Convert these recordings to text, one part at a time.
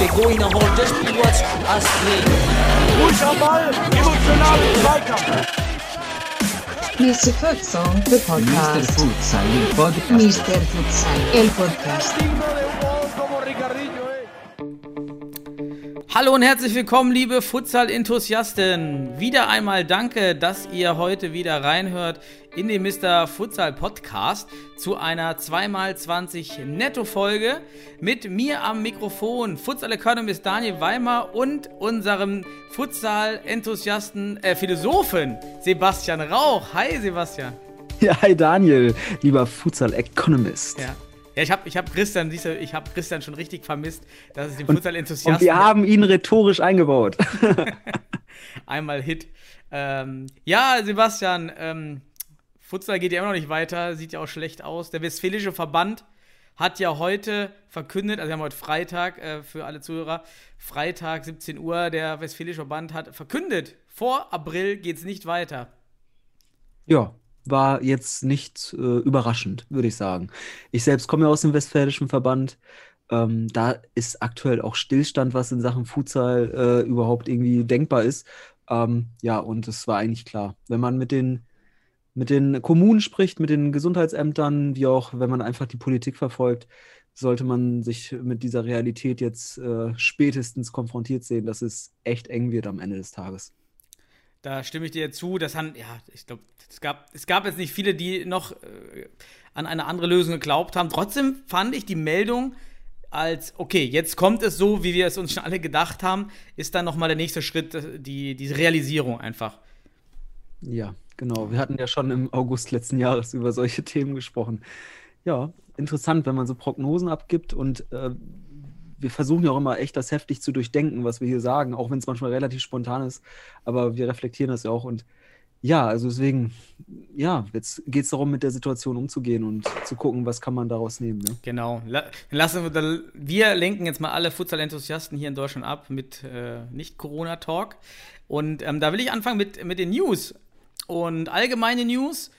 Der Goiner holt das Spiel was Astrid. Ruhig am Ball, emotional Zweikampf. Mr. Futsal, the Mr. podcast. Futsal, il podcast. Mr. Futsal, el podcast. Hallo und herzlich willkommen, liebe Futsal-Enthusiasten. Wieder einmal danke, dass ihr heute wieder reinhört in den Mr. Futsal Podcast zu einer 2x20 Netto-Folge mit mir am Mikrofon, Futsal Economist Daniel Weimer und unserem Futsal-Enthusiasten, äh, Philosophen Sebastian Rauch. Hi, Sebastian. Ja, hi Daniel, lieber Futsal Economist. Ja. Ja, ich habe ich hab Christian, siehst du, ich habe Christian schon richtig vermisst, dass es den Und Futsal-Enthusiasten wir haben ihn rhetorisch eingebaut. Einmal Hit. Ähm, ja, Sebastian, ähm, Futsal geht ja immer noch nicht weiter, sieht ja auch schlecht aus. Der Westfälische Verband hat ja heute verkündet, also wir haben heute Freitag äh, für alle Zuhörer, Freitag 17 Uhr, der Westfälische Verband hat verkündet, vor April geht es nicht weiter. ja, war jetzt nicht äh, überraschend, würde ich sagen. Ich selbst komme ja aus dem Westfälischen Verband. Ähm, da ist aktuell auch Stillstand, was in Sachen Futsal äh, überhaupt irgendwie denkbar ist. Ähm, ja, und es war eigentlich klar. Wenn man mit den, mit den Kommunen spricht, mit den Gesundheitsämtern, wie auch wenn man einfach die Politik verfolgt, sollte man sich mit dieser Realität jetzt äh, spätestens konfrontiert sehen, dass es echt eng wird am Ende des Tages. Da stimme ich dir zu. Das haben, ja, ich glaube, es gab, es gab jetzt nicht viele, die noch äh, an eine andere Lösung geglaubt haben. Trotzdem fand ich die Meldung als, okay, jetzt kommt es so, wie wir es uns schon alle gedacht haben, ist dann nochmal der nächste Schritt, äh, die, diese Realisierung einfach. Ja, genau. Wir hatten ja schon im August letzten Jahres über solche Themen gesprochen. Ja, interessant, wenn man so Prognosen abgibt und äh, wir versuchen ja auch immer echt das heftig zu durchdenken, was wir hier sagen, auch wenn es manchmal relativ spontan ist, aber wir reflektieren das ja auch und ja, also deswegen, ja, jetzt geht es darum, mit der Situation umzugehen und zu gucken, was kann man daraus nehmen. Ne? Genau. La lassen wir, wir lenken jetzt mal alle Futsal-Enthusiasten hier in Deutschland ab mit äh, Nicht-Corona-Talk. Und ähm, da will ich anfangen mit, mit den News. Und allgemeine News.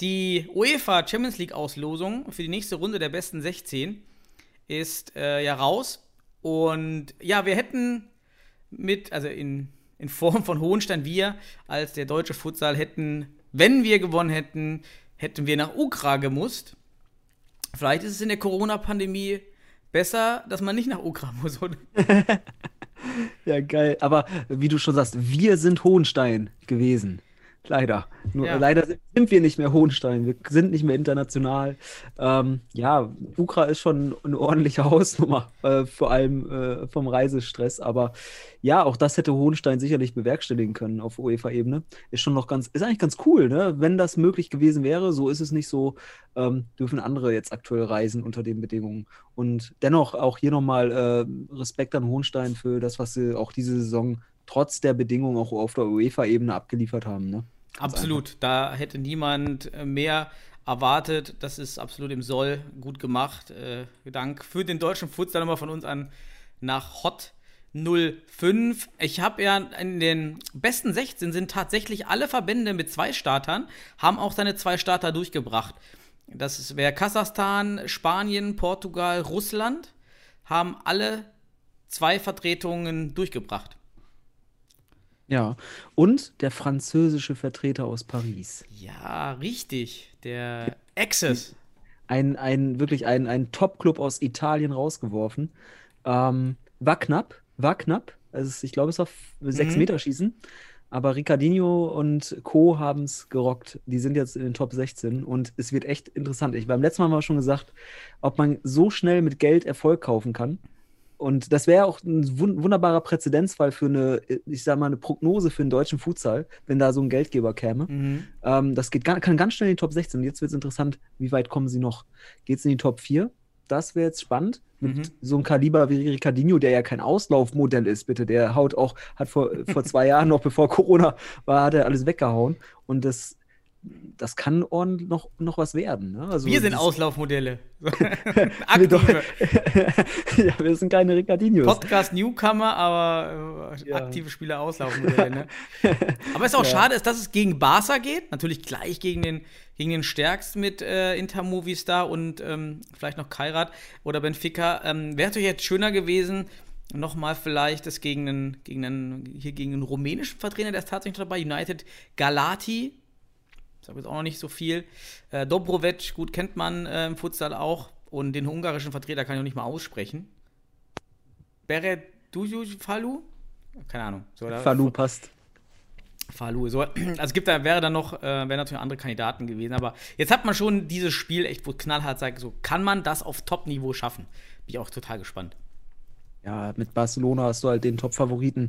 Die UEFA Champions League Auslosung für die nächste Runde der besten 16 ist äh, ja raus. Und ja, wir hätten mit, also in, in Form von Hohenstein, wir als der deutsche Futsal hätten, wenn wir gewonnen hätten, hätten wir nach Ukra gemusst. Vielleicht ist es in der Corona-Pandemie besser, dass man nicht nach Ukra muss. oder? Ja, geil. Aber wie du schon sagst, wir sind Hohenstein gewesen. Leider. Nur Ja. leider sind- wir nicht mehr Hohenstein. Wir sind nicht mehr international. Ähm, ja, Ukra ist schon eine ordentliche Hausnummer, äh, vor allem äh, vom Reisestress. Aber ja, auch das hätte Hohenstein sicherlich bewerkstelligen können auf UEFA-Ebene. Ist schon noch ganz, ist eigentlich ganz cool, ne? Wenn das möglich gewesen wäre. So ist es nicht so, ähm, dürfen andere jetzt aktuell reisen unter den Bedingungen. Und dennoch auch hier nochmal äh, Respekt an Hohenstein für das, was sie auch diese Saison trotz der Bedingungen auch auf der UEFA-Ebene abgeliefert haben. Ne? Ganz Absolut. Da hätte niemand äh, mehr erwartet. Das ist absolut im Soll gut gemacht. Äh, Dank für den deutschen Futsal nochmal von uns an nach Hot 05. Ich habe ja in den besten 16 sind tatsächlich alle Verbände mit zwei Startern, haben auch seine zwei Starter durchgebracht. Das wäre Kasachstan, Spanien, Portugal, Russland, haben alle zwei Vertretungen durchgebracht. Ja. Und der französische Vertreter aus Paris. Ja, richtig. Der Access. Ein, ein wirklich ein, ein Top-Club aus Italien rausgeworfen. Ähm, war knapp, war knapp. Also ich glaube, es war sechs Mhm. Meter schießen. Aber Ricardinho und Co. haben es gerockt. Die sind jetzt in den Top 16 und es wird echt interessant. Ich, beim letzten Mal haben wir schon gesagt, ob man so schnell mit Geld Erfolg kaufen kann. Und das wäre auch ein wun- wunderbarer Präzedenzfall für eine, ich sag mal, eine Prognose für den deutschen Futsal, wenn da so ein Geldgeber käme. Mhm. Ähm, das geht, kann ganz schnell in die Top 16. Und jetzt wird es interessant, wie weit kommen sie noch? Geht es in die Top 4? Das wäre jetzt spannend. Mit Mhm. so einem Kaliber wie Ricardinho, der ja kein Auslaufmodell ist, bitte. Der haut auch, hat vor, vor zwei Jahren noch, bevor Corona war, hat er alles weggehauen. Und das das kann ordentlich noch, noch was werden. Ne? Also Wir sind Auslaufmodelle. Aktive. ja, wir sind keine Ricardinios. Podcast Newcomer, aber äh, Ja. aktive Spieler Auslaufmodelle. Ne? aber es ist auch Ja. schade, dass es gegen Barca geht. Natürlich gleich gegen den, gegen den Stärksten mit äh, Inter Movistar und ähm, vielleicht noch Kairat oder Benfica. Ähm, Wäre natürlich jetzt schöner gewesen, nochmal vielleicht das gegen einen, gegen einen, hier gegen einen rumänischen Vertreter, der ist tatsächlich dabei, United Galati. Habe jetzt auch noch nicht so viel. Äh, Dobrovic, gut kennt man äh, im Futsal auch. Und den ungarischen Vertreter kann ich noch nicht mal aussprechen. Beret Falu? Keine Ahnung. So, Falu passt. Falu. So, also es gibt da, wäre dann noch, äh, wären natürlich andere Kandidaten gewesen. Aber jetzt hat man schon dieses Spiel echt, wo knallhart sagt, so kann man das auf Top-Niveau schaffen. Bin ich auch total gespannt. Ja, mit Barcelona hast du halt den Top-Favoriten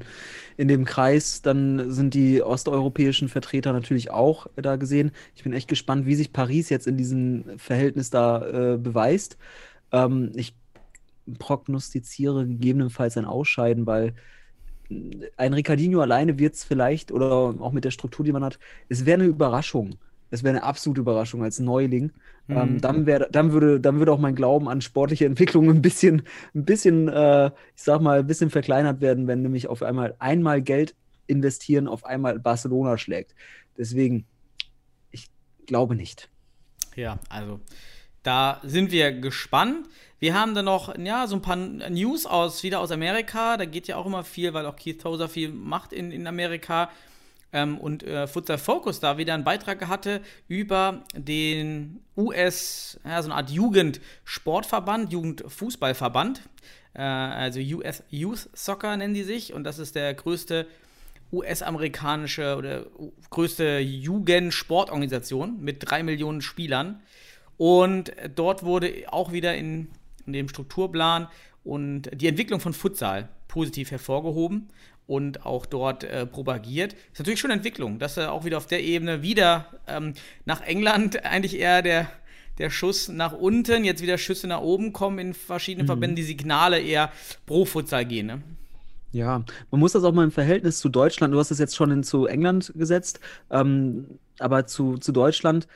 in dem Kreis. Dann sind die osteuropäischen Vertreter natürlich auch da gesehen. Ich bin echt gespannt, wie sich Paris jetzt in diesem Verhältnis da äh, beweist. Ähm, ich prognostiziere gegebenenfalls ein Ausscheiden, weil ein Ricardinho alleine wird es vielleicht, oder auch mit der Struktur, die man hat, es wäre eine Überraschung. Es wäre eine absolute Überraschung als Neuling. Mhm. Ähm, dann, wär, dann, würde, dann würde auch mein Glauben an sportliche Entwicklung ein bisschen, ein bisschen äh, ich sag mal, ein bisschen verkleinert werden, wenn nämlich auf einmal einmal Geld investieren, auf einmal Barcelona schlägt. Deswegen, ich glaube nicht. Ja, also da sind wir gespannt. Wir haben dann noch, ja, so ein paar News aus, wieder aus Amerika. Da geht ja auch immer viel, weil auch Keith Tozer viel macht in, in Amerika. Ähm, und äh, Futsal Focus da wieder einen Beitrag hatte über den US, ja, so eine Art Jugendsportverband, Jugendfußballverband. Äh, also US Youth Soccer nennen die sich. Und das ist der größte US-amerikanische oder größte Jugendsportorganisation mit drei Millionen Spielern. Und dort wurde auch wieder in, in dem Strukturplan und die Entwicklung von Futsal positiv hervorgehoben und auch dort äh, propagiert. Ist natürlich schon eine Entwicklung, dass er auch wieder auf der Ebene wieder ähm, nach England eigentlich eher der, der Schuss nach unten, jetzt wieder Schüsse nach oben kommen in verschiedenen Verbänden, die Signale eher pro Futsal gehen. Ne? Ja, man muss das auch mal im Verhältnis zu Deutschland, du hast es jetzt schon in, zu England gesetzt, ähm, aber zu, zu Deutschland,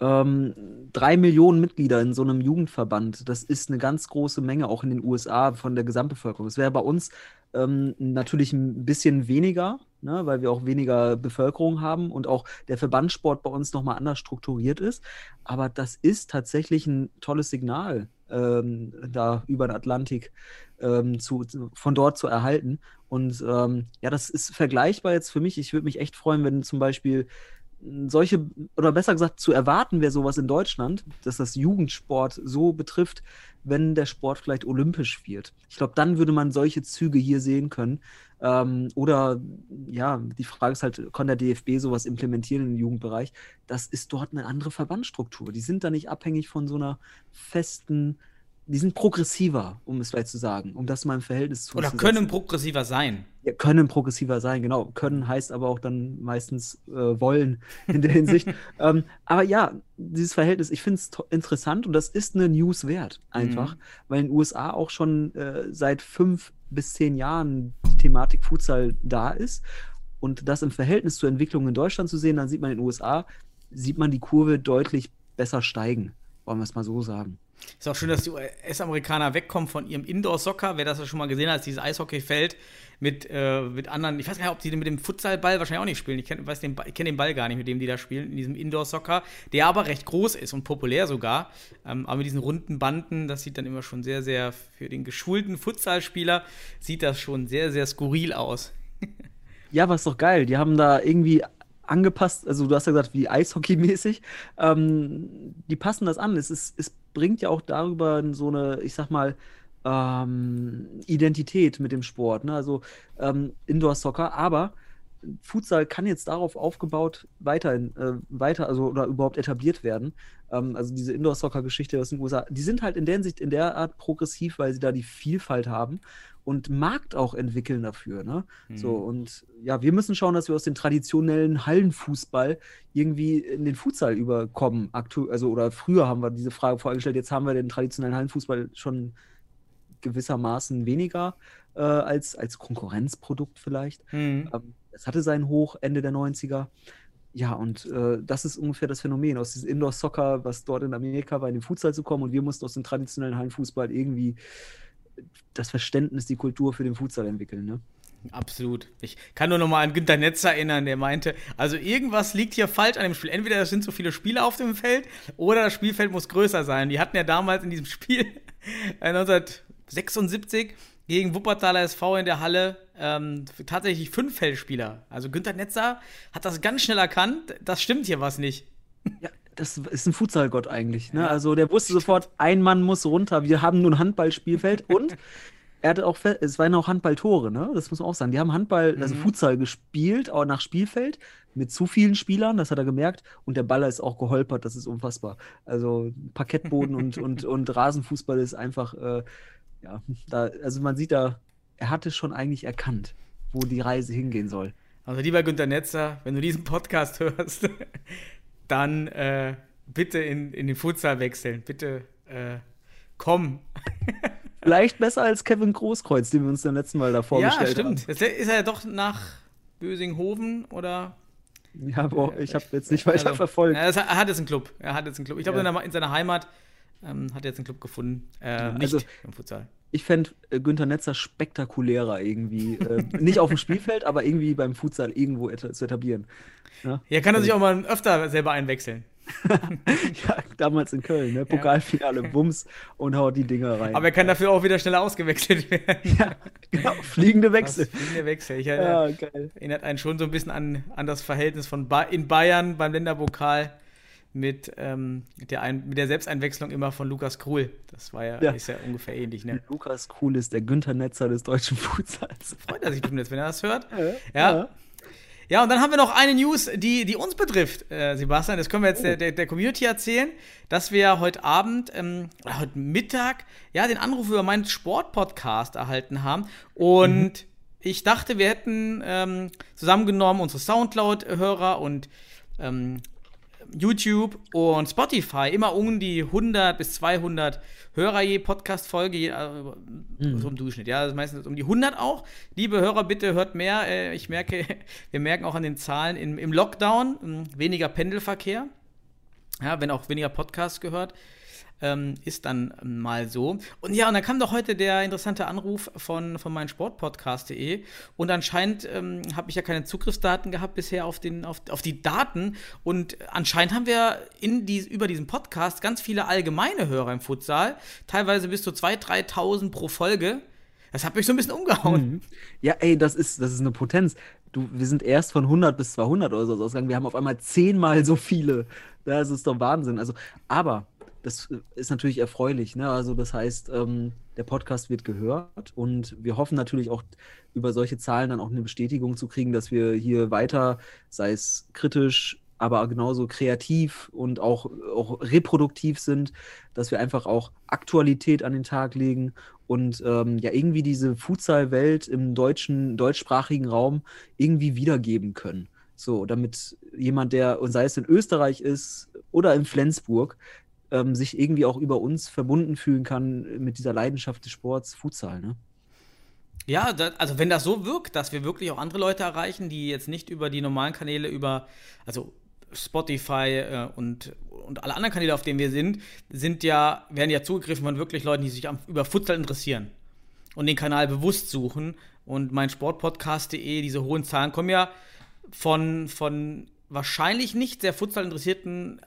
ähm, drei Millionen Mitglieder in so einem Jugendverband, das ist eine ganz große Menge, auch in den USA von der Gesamtbevölkerung. Es wäre bei uns ähm, natürlich ein bisschen weniger, ne, weil wir auch weniger Bevölkerung haben und auch der Verbandssport bei uns nochmal anders strukturiert ist. Aber das ist tatsächlich ein tolles Signal, ähm, da über den Atlantik ähm, zu, von dort zu erhalten. Und ähm, ja, das ist vergleichbar jetzt für mich. Ich würde mich echt freuen, wenn zum Beispiel solche, oder besser gesagt, zu erwarten wäre sowas in Deutschland, dass das Jugendsport so betrifft, wenn der Sport vielleicht olympisch wird. Ich glaube, dann würde man solche Züge hier sehen können. Ähm, oder ja, die Frage ist halt, kann der DFB sowas implementieren im Jugendbereich? Das ist dort eine andere Verbandsstruktur. Die sind da nicht abhängig von so einer festen, die sind progressiver, um es vielleicht zu sagen, um das mal im Verhältnis zu Oder können progressiver sein. Ja, können progressiver sein, genau. Können heißt aber auch dann meistens äh, wollen in der Hinsicht. ähm, aber ja, dieses Verhältnis, ich finde es interessant und das ist eine News wert, einfach, Mhm. weil in den USA auch schon äh, seit fünf bis zehn Jahren die Thematik Futsal da ist. Und das im Verhältnis zur Entwicklung in Deutschland zu sehen, dann sieht man in den USA, sieht man die Kurve deutlich besser steigen, wollen wir es mal so sagen. Ist auch schön, dass die US-Amerikaner wegkommen von ihrem Indoor-Soccer. Wer das ja schon mal gesehen hat, dieses Eishockeyfeld mit, äh, mit anderen. Ich weiß gar nicht, ob die mit dem Futsalball wahrscheinlich auch nicht spielen. Ich kenne den, kenn den Ball gar nicht, mit dem die da spielen, in diesem Indoor-Soccer, der aber recht groß ist und populär sogar. Ähm, aber mit diesen runden Banden, das sieht dann immer schon sehr, sehr, für den geschulten Futsalspieler, sieht das schon sehr, sehr skurril aus. Ja, aber ist doch geil. Die haben da irgendwie angepasst, also du hast ja gesagt, wie Eishockey-mäßig. Ähm, die passen das an. Es, ist, es bringt ja auch darüber so eine, ich sag mal, ähm, Identität mit dem Sport. Ne? Also ähm, Indoor-Soccer, aber Futsal kann jetzt darauf aufgebaut weiterhin, äh, weiter, also oder überhaupt etabliert werden. Ähm, also diese Indoor-Soccer-Geschichte aus den USA, die sind halt in der Hinsicht in der Art progressiv, weil sie da die Vielfalt haben und Markt auch entwickeln dafür. Ne? So, und ja, wir müssen schauen, dass wir aus dem traditionellen Hallenfußball irgendwie in den Futsal überkommen. Aktu also, oder früher haben wir diese Frage vorgestellt, jetzt haben wir den traditionellen Hallenfußball schon gewissermaßen weniger äh, als, als Konkurrenzprodukt vielleicht. Mhm. Ähm, es hatte seinen Hoch Ende der 90er. ja, und äh, das ist ungefähr das Phänomen aus diesem Indoor-Soccer, was dort in Amerika war, in den Futsal zu kommen. Und wir mussten aus dem traditionellen Hallenfußball irgendwie das Verständnis, die Kultur für den Futsal entwickeln. Ne? Absolut. Ich kann nur noch mal an Günter Netz erinnern, der meinte, also irgendwas liegt hier falsch an dem Spiel. Entweder es sind so viele Spieler auf dem Feld oder das Spielfeld muss größer sein. Die hatten ja damals in diesem Spiel 1976 gegen Wuppertaler SV in der Halle ähm, tatsächlich fünf Feldspieler. Also Günter Netzer hat das ganz schnell erkannt, das stimmt hier was nicht. Ja, das ist ein Futsalgott eigentlich. Ne? Also der wusste sofort, ein Mann muss runter, wir haben nun Handballspielfeld und er hatte auch, es waren auch Handballtore, ne? Das muss man auch sagen. Die haben Handball, also mhm. Futsal gespielt, auch nach Spielfeld, mit zu vielen Spielern, das hat er gemerkt. Und der Baller ist auch geholpert, das ist unfassbar. Also Parkettboden und, und, und Rasenfußball ist einfach, äh, ja, da, also man sieht da, er hatte schon eigentlich erkannt, wo die Reise hingehen soll. Also lieber Günter Netzer, wenn du diesen Podcast hörst, dann äh, bitte in, in den Futsal wechseln. Bitte äh, komm. Vielleicht besser als Kevin Großkreuz, den wir uns beim letzten Mal da vorgestellt haben. Ja, stimmt. Jetzt ist er ja doch nach Bösinghofen oder. Ja, boah, ich habe jetzt nicht weiter also, verfolgt. Er hat jetzt einen Club. Er hat jetzt einen Club. Ich glaube, ja. in, seiner Heimat ähm, hat jetzt einen Club gefunden. Äh, nicht also, im Futsal. Ich fände äh, Günther Netzer spektakulärer irgendwie. äh, nicht auf dem Spielfeld, aber irgendwie beim Futsal irgendwo et zu etablieren. Ja, ja kann er sich auch mal öfter selber einwechseln. ja, damals in Köln, ne? Pokalfinale, ja. Bums und haut die Dinger rein. Aber er kann dafür auch wieder schneller ausgewechselt werden. ja, genau, fliegende Wechsel. Das, fliegende Wechsel. Ich ja, geil. erinnert einen schon so ein bisschen an, an das Verhältnis von ba in Bayern beim Länderpokal mit, ähm, der ein, mit der Selbsteinwechslung immer von Lukas Krul. Das war ja, ja. Ist ja ungefähr ähnlich. Ne? Lukas Krul ist der Günther Netzer des deutschen Futsals. Freut er sich bestimmt jetzt, wenn er das hört. ja. ja. Ja, und dann haben wir noch eine News, die, die uns betrifft, äh, Sebastian. Das können wir jetzt oh. der, der, der, Community erzählen, dass wir heute Abend, ähm, heute Mittag, ja, den Anruf über meinen Sportpodcast erhalten haben. Und mhm. ich dachte, wir hätten ähm, zusammengenommen unsere Soundcloud-Hörer und ähm, YouTube und Spotify immer um die 100 bis 200 Hörer je Podcast-Folge, äh, mhm. so im Durchschnitt, ja, das ist meistens um die 100 auch. Liebe Hörer, bitte hört mehr. Äh, ich merke, wir merken auch an den Zahlen im, im Lockdown hm, weniger Pendelverkehr, ja, wenn auch weniger Podcasts gehört ähm, ist dann mal so. Und ja, und dann kam doch heute der interessante Anruf von, von meinem Sportpodcast.de und anscheinend ähm, habe ich ja keine Zugriffsdaten gehabt bisher auf, den, auf, auf die Daten und anscheinend haben wir in die, über diesen Podcast ganz viele allgemeine Hörer im Futsal, teilweise bis zu 2.000, 3.000 pro Folge. Das hat mich so ein bisschen umgehauen. Mhm. Ja, ey, das ist, das ist eine Potenz. Du, wir sind erst von 100 bis 200 oder so ausgegangen. Wir haben auf einmal zehnmal so viele. Das ist doch Wahnsinn. Also, aber das ist natürlich erfreulich. Ne? Also das heißt, ähm, der Podcast wird gehört und wir hoffen natürlich auch über solche Zahlen dann auch eine Bestätigung zu kriegen, dass wir hier weiter, sei es kritisch, aber genauso kreativ und auch, auch reproduktiv sind, dass wir einfach auch Aktualität an den Tag legen und ähm, ja irgendwie diese Futsal-Welt im deutschen, deutschsprachigen Raum irgendwie wiedergeben können. So, damit jemand, der, und sei es in Österreich ist oder in Flensburg, ähm, sich irgendwie auch über uns verbunden fühlen kann mit dieser Leidenschaft des Sports Futsal, ne? Ja, das, also wenn das so wirkt, dass wir wirklich auch andere Leute erreichen, die jetzt nicht über die normalen Kanäle, über, also Spotify äh, und, und alle anderen Kanäle, auf denen wir sind, sind ja, werden ja zugegriffen von wirklich Leuten, die sich am, über Futsal interessieren und den Kanal bewusst suchen. Und mein Sportpodcast.de, diese hohen Zahlen kommen ja von, von wahrscheinlich nicht sehr Futsal interessierten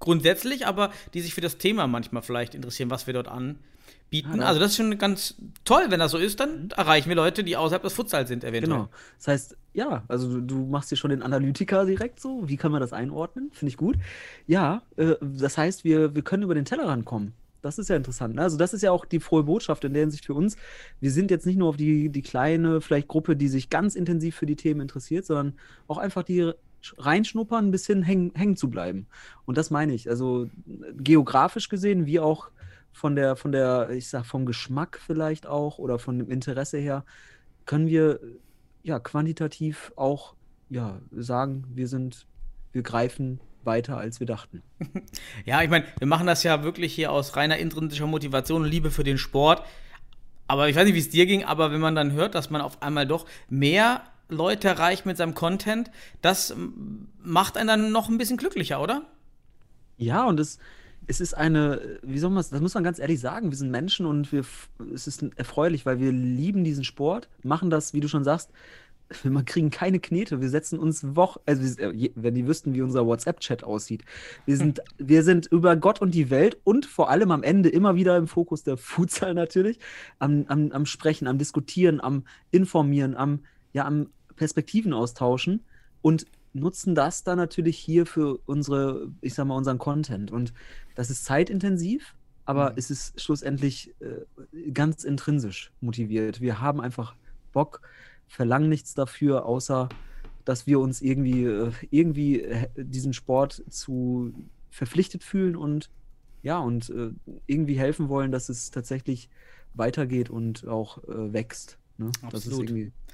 grundsätzlich, aber die sich für das Thema manchmal vielleicht interessieren, was wir dort anbieten. also das ist schon ganz toll, wenn das so ist, dann mhm. erreichen wir Leute, die außerhalb des Futsals sind, eventuell. Genau. Das heißt, ja, also du, du machst dir schon den Analytiker direkt so. Wie kann man das einordnen? Finde ich gut. Ja, äh, das heißt, wir, wir können über den Tellerrand kommen. Das ist ja interessant. Ne? Also, das ist ja auch die frohe Botschaft in der Hinsicht für uns. Wir sind jetzt nicht nur auf die, die kleine, vielleicht Gruppe, die sich ganz intensiv für die Themen interessiert, sondern auch einfach die reinschnuppern, ein bisschen hängen, hängen zu bleiben. Und das meine ich. Also geografisch gesehen, wie auch von der, von der, ich sag, vom Geschmack vielleicht auch oder von dem Interesse her, können wir ja quantitativ auch ja, sagen, wir sind, wir greifen weiter, als wir dachten. Ja, ich meine, wir machen das ja wirklich hier aus reiner intrinsischer Motivation und Liebe für den Sport. Aber ich weiß nicht, wie es dir ging, aber wenn man dann hört, dass man auf einmal doch mehr Leute erreicht mit seinem Content, das macht einen dann noch ein bisschen glücklicher, oder? Ja, und es, es ist eine, wie soll man es, das muss man ganz ehrlich sagen, wir sind Menschen und wir, es ist erfreulich, weil wir lieben diesen Sport, machen das, wie du schon sagst, wir kriegen keine Knete, wir setzen uns Wochen, also je- wenn die wüssten, wie unser WhatsApp-Chat aussieht, wir sind, wir sind über Gott und die Welt und vor allem am Ende immer wieder im Fokus der Futsal natürlich, am, am, am Sprechen, am Diskutieren, am Informieren, am, ja, am Perspektiven austauschen und nutzen das dann natürlich hier für unsere, ich sag mal, unseren Content. Und das ist zeitintensiv, aber Mhm. es ist schlussendlich äh, ganz intrinsisch motiviert. Wir haben einfach Bock, verlangen nichts dafür, außer dass wir uns irgendwie, äh, irgendwie äh, diesen Sport zu verpflichtet fühlen und ja, und äh, irgendwie helfen wollen, dass es tatsächlich weitergeht und auch äh, wächst. Ne? Absolut.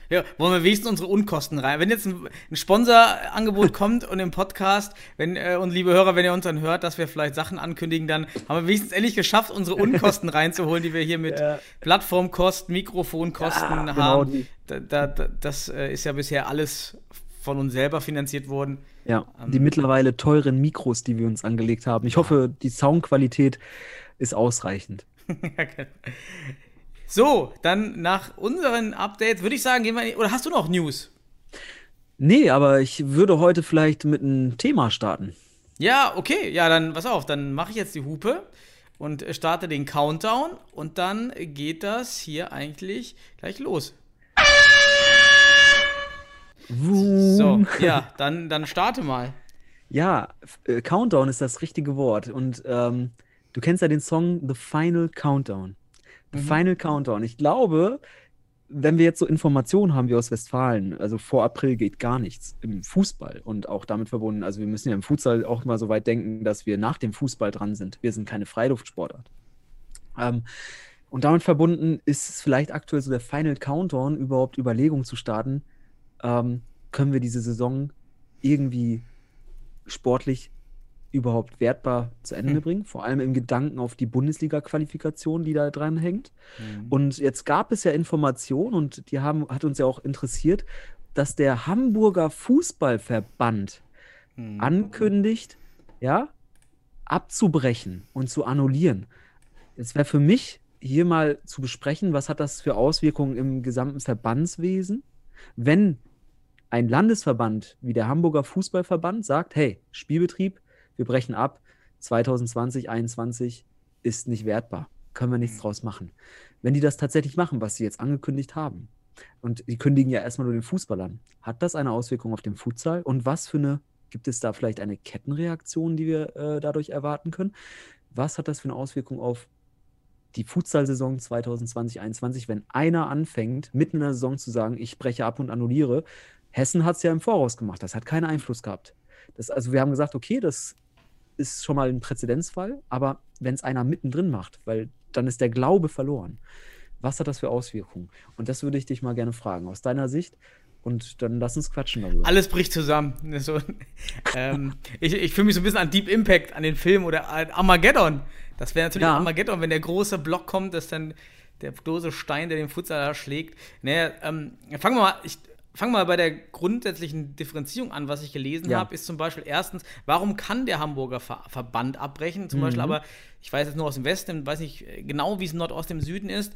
Ja, wollen wir wenigstens unsere Unkosten rein. Wenn jetzt ein, ein Sponsorangebot kommt und im Podcast, wenn, äh, und liebe Hörer, wenn ihr uns dann hört, dass wir vielleicht Sachen ankündigen, dann haben wir wenigstens endlich geschafft, unsere Unkosten reinzuholen, die wir hier mit Ja. Plattformkosten, Mikrofonkosten Ja, genau, haben. die- Da, da, da, das äh, ist ja bisher alles von uns selber finanziert worden. Ja, Ähm, die mittlerweile teuren Mikros, die wir uns angelegt haben. Ich hoffe, die Soundqualität ist ausreichend. Ja, genau. So, dann nach unseren Updates würde ich sagen, gehen wir. in- Oder hast du noch News? Nee, aber ich würde heute vielleicht mit einem Thema starten. Ja, okay. Ja, dann pass auf, dann mache ich jetzt die Hupe und äh, starte den Countdown und dann geht das hier eigentlich gleich los. So, ja, dann, dann starte mal. Ja, äh, Countdown ist das richtige Wort. Und ähm, du kennst ja den Song The Final Countdown. The Final Countdown. Ich glaube, wenn wir jetzt so Informationen haben wie aus Westfalen, also vor April geht gar nichts im Fußball und auch damit verbunden, also wir müssen ja im Futsal auch mal so weit denken, dass wir nach dem Fußball dran sind. Wir sind keine Freiluftsportart. Ähm, und damit verbunden ist es vielleicht aktuell so der Final Countdown, überhaupt Überlegungen zu starten, ähm, können wir diese Saison irgendwie sportlich überhaupt wertbar zu Ende Hm. bringen, vor allem im Gedanken auf die Bundesliga-Qualifikation, die da dran hängt. Mhm. Und jetzt gab es ja Informationen und die haben, hat uns ja auch interessiert, dass der Hamburger Fußballverband Mhm. ankündigt, ja, abzubrechen und zu annullieren. Es wäre für mich hier mal zu besprechen, was hat das für Auswirkungen im gesamten Verbandswesen, wenn ein Landesverband wie der Hamburger Fußballverband sagt, hey, Spielbetrieb, wir brechen ab, 2020, 2021 ist nicht wertbar, können wir nichts draus machen. Wenn die das tatsächlich machen, was sie jetzt angekündigt haben, und die kündigen ja erstmal nur den Fußball an, hat das eine Auswirkung auf den Futsal? Und was für eine, gibt es da vielleicht eine Kettenreaktion, die wir äh, dadurch erwarten können? Was hat das für eine Auswirkung auf die Futsal-Saison 2020-21, wenn einer anfängt, mitten in der Saison zu sagen, ich breche ab und annulliere? Hessen hat es ja im Voraus gemacht, das hat keinen Einfluss gehabt. Das, also wir haben gesagt, okay, das ist schon mal ein Präzedenzfall, aber wenn es einer mittendrin macht, weil dann ist der Glaube verloren. Was hat das für Auswirkungen? Und das würde ich dich mal gerne fragen, aus deiner Sicht. Und dann lass uns quatschen darüber. Alles bricht zusammen. So, ähm, ich ich fühle mich so ein bisschen an Deep Impact, an den Film oder an Armageddon. Das wäre natürlich Ja. Armageddon, wenn der große Block kommt, dass dann der große Stein, der den Futsal schlägt. Naja, ähm, fangen wir mal. Ich, Fangen wir mal bei der grundsätzlichen Differenzierung an. Was ich gelesen Ja. habe, ist zum Beispiel erstens, warum kann der Hamburger Ver Verband abbrechen? Zum Mhm. Beispiel, aber ich weiß jetzt nur aus dem Westen, weiß nicht genau, wie es Nordost im Süden ist.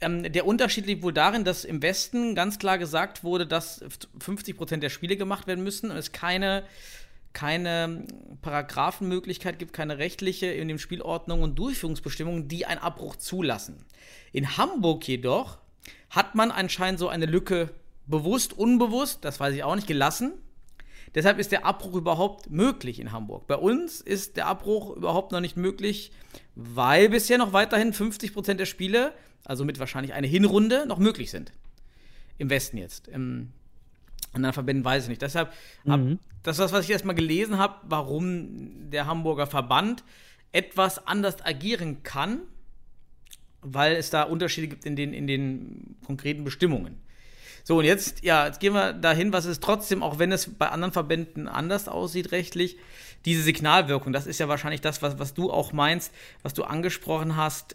Ähm, der Unterschied liegt wohl darin, dass im Westen ganz klar gesagt wurde, dass 50 Prozent der Spiele gemacht werden müssen und es keine, keine Paragraphenmöglichkeit gibt, keine rechtliche in den Spielordnungen und Durchführungsbestimmungen, die einen Abbruch zulassen. In Hamburg jedoch hat man anscheinend so eine Lücke bewusst, unbewusst, das weiß ich auch nicht, gelassen. Deshalb ist der Abbruch überhaupt möglich in Hamburg. Bei uns ist der Abbruch überhaupt noch nicht möglich, weil bisher noch weiterhin 50% der Spiele, also mit wahrscheinlich einer Hinrunde, noch möglich sind. Im Westen jetzt. Im anderen Verbänden weiß ich nicht. Deshalb, hab, Mhm. das ist das, was ich erstmal gelesen habe, warum der Hamburger Verband etwas anders agieren kann, weil es da Unterschiede gibt in den, in den konkreten Bestimmungen. So, und jetzt, ja, jetzt gehen wir dahin, was ist trotzdem, auch wenn es bei anderen Verbänden anders aussieht rechtlich, diese Signalwirkung, das ist ja wahrscheinlich das, was, was du auch meinst, was du angesprochen hast.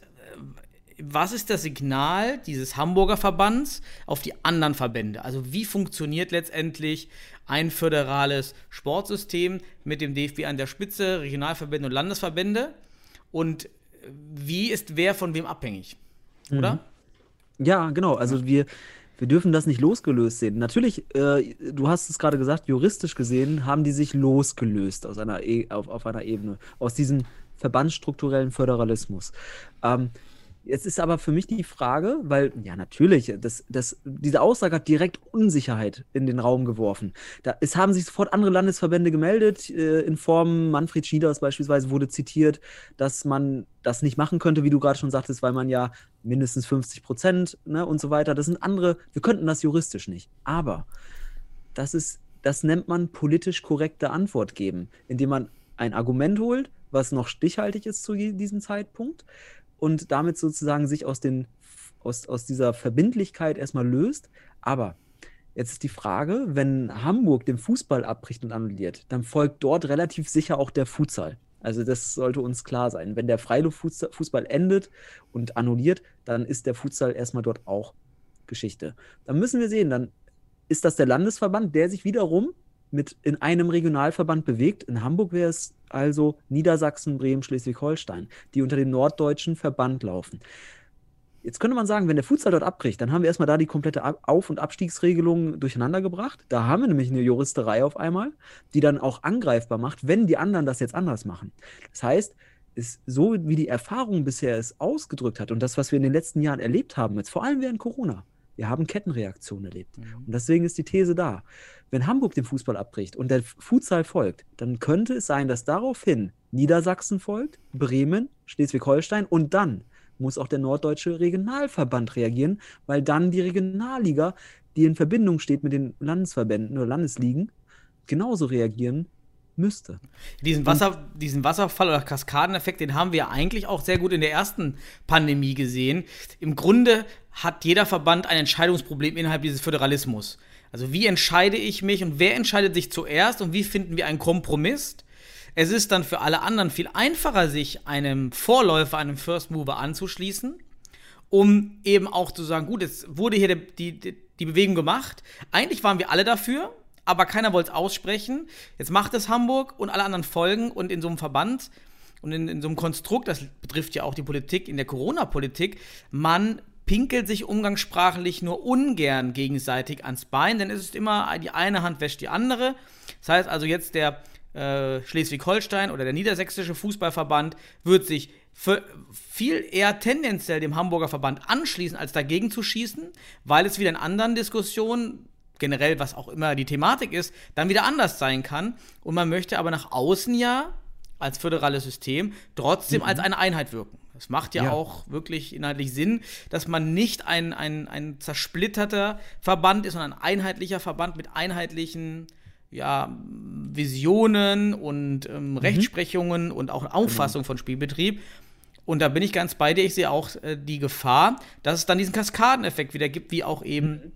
was ist das Signal dieses Hamburger Verbands auf die anderen Verbände? Also wie funktioniert letztendlich ein föderales Sportsystem mit dem DFB an der Spitze, Regionalverbände und Landesverbände? Und wie ist wer von wem abhängig? Oder? Ja, genau. Also wir, wir dürfen das nicht losgelöst sehen. Natürlich, äh, du hast es gerade gesagt, juristisch gesehen haben die sich losgelöst aus einer e auf, auf einer Ebene, aus diesem verbandsstrukturellen Föderalismus. Ähm, Jetzt ist aber für mich die Frage, weil, ja, natürlich, das, das, diese Aussage hat direkt Unsicherheit in den Raum geworfen. Da, es haben sich sofort andere Landesverbände gemeldet, äh, in Form Manfred Schieders beispielsweise wurde zitiert, dass man das nicht machen könnte, wie du gerade schon sagtest, weil man ja mindestens 50 Prozent ne, und so weiter, das sind andere, wir könnten das juristisch nicht. Aber das ist, das nennt man politisch korrekte Antwort geben, indem man ein Argument holt, was noch stichhaltig ist zu diesem Zeitpunkt und damit sozusagen sich aus, den, aus, aus dieser Verbindlichkeit erstmal löst. Aber jetzt ist die Frage, wenn Hamburg den Fußball abbricht und annulliert, dann folgt dort relativ sicher auch der Futsal. Also das sollte uns klar sein. Wenn der Freiluftfußball endet und annulliert, dann ist der Futsal erstmal dort auch Geschichte. Dann müssen wir sehen, dann ist das der Landesverband, der sich wiederum mit in einem Regionalverband bewegt. In Hamburg wäre es also Niedersachsen, Bremen, Schleswig-Holstein, die unter dem norddeutschen Verband laufen. Jetzt könnte man sagen, wenn der Futsal dort abbricht, dann haben wir erstmal da die komplette Auf- und Abstiegsregelung durcheinander gebracht. Da haben wir nämlich eine Juristerei auf einmal, die dann auch angreifbar macht, wenn die anderen das jetzt anders machen. Das heißt, ist so wie die Erfahrung bisher es ausgedrückt hat und das, was wir in den letzten Jahren erlebt haben, jetzt vor allem während Corona, wir haben Kettenreaktionen erlebt. Mhm. Und deswegen ist die These da. Wenn Hamburg den Fußball abbricht und der Futsal folgt, dann könnte es sein, dass daraufhin Niedersachsen folgt, Bremen, Schleswig-Holstein und dann muss auch der norddeutsche Regionalverband reagieren, weil dann die Regionalliga, die in Verbindung steht mit den Landesverbänden oder Landesligen, genauso reagieren müsste. Diesen, Wasser, diesen Wasserfall- oder Kaskadeneffekt, den haben wir eigentlich auch sehr gut in der ersten Pandemie gesehen. Im Grunde hat jeder Verband ein Entscheidungsproblem innerhalb dieses Föderalismus. Also wie entscheide ich mich und wer entscheidet sich zuerst und wie finden wir einen Kompromiss? Es ist dann für alle anderen viel einfacher, sich einem Vorläufer, einem First Mover anzuschließen, um eben auch zu sagen, gut, jetzt wurde hier die, die, die Bewegung gemacht. Eigentlich waren wir alle dafür, aber keiner wollte es aussprechen. Jetzt macht es Hamburg und alle anderen folgen und in so einem Verband und in, in so einem Konstrukt, das betrifft ja auch die Politik, in der Corona-Politik, man pinkelt sich umgangssprachlich nur ungern gegenseitig ans Bein, denn es ist immer, die eine Hand wäscht die andere. Das heißt also jetzt der äh, Schleswig-Holstein oder der niedersächsische Fußballverband wird sich viel eher tendenziell dem Hamburger Verband anschließen, als dagegen zu schießen, weil es wieder in anderen Diskussionen generell, was auch immer die Thematik ist, dann wieder anders sein kann. Und man möchte aber nach außen ja als föderales System trotzdem mhm. als eine Einheit wirken. Das macht ja, ja, auch wirklich inhaltlich Sinn, dass man nicht ein, ein, ein zersplitterter Verband ist, sondern ein einheitlicher Verband mit einheitlichen ja, Visionen und ähm, mhm. Rechtsprechungen und auch Auffassung genau. von Spielbetrieb. Und da bin ich ganz bei dir. Ich sehe auch äh, die Gefahr, dass es dann diesen Kaskadeneffekt wieder gibt, wie auch eben mhm.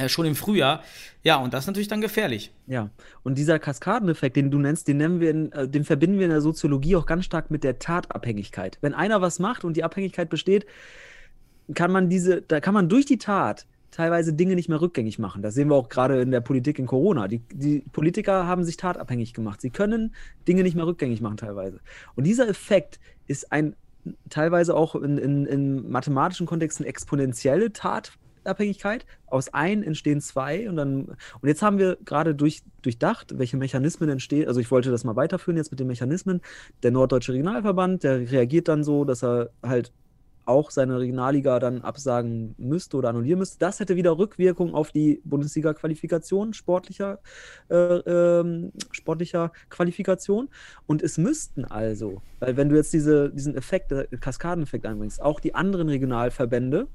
Äh, schon im Frühjahr. Ja, und das ist natürlich dann gefährlich. Ja, und dieser Kaskadeneffekt, den du nennst, den nennen wir in, äh, den verbinden wir in der Soziologie auch ganz stark mit der Tatabhängigkeit. Wenn einer was macht und die Abhängigkeit besteht, kann man diese, da kann man durch die Tat teilweise Dinge nicht mehr rückgängig machen. Das sehen wir auch gerade in der Politik in Corona. Die, die, Politiker haben sich tatabhängig gemacht. Sie können Dinge nicht mehr rückgängig machen teilweise. Und dieser Effekt ist ein teilweise auch in, in, in mathematischen Kontexten exponentielle Tat, Abhängigkeit. Aus ein entstehen zwei und dann. Und jetzt haben wir gerade durch, durchdacht, welche Mechanismen entstehen. Also ich wollte das mal weiterführen jetzt mit den Mechanismen. Der Norddeutsche Regionalverband, der reagiert dann so, dass er halt auch seine Regionalliga dann absagen müsste oder annullieren müsste. Das hätte wieder Rückwirkung auf die Bundesliga-Qualifikation sportlicher, äh, ähm, sportlicher Qualifikation. Und es müssten also, weil wenn du jetzt diese, diesen Effekt, äh, Kaskadeneffekt einbringst, auch die anderen Regionalverbände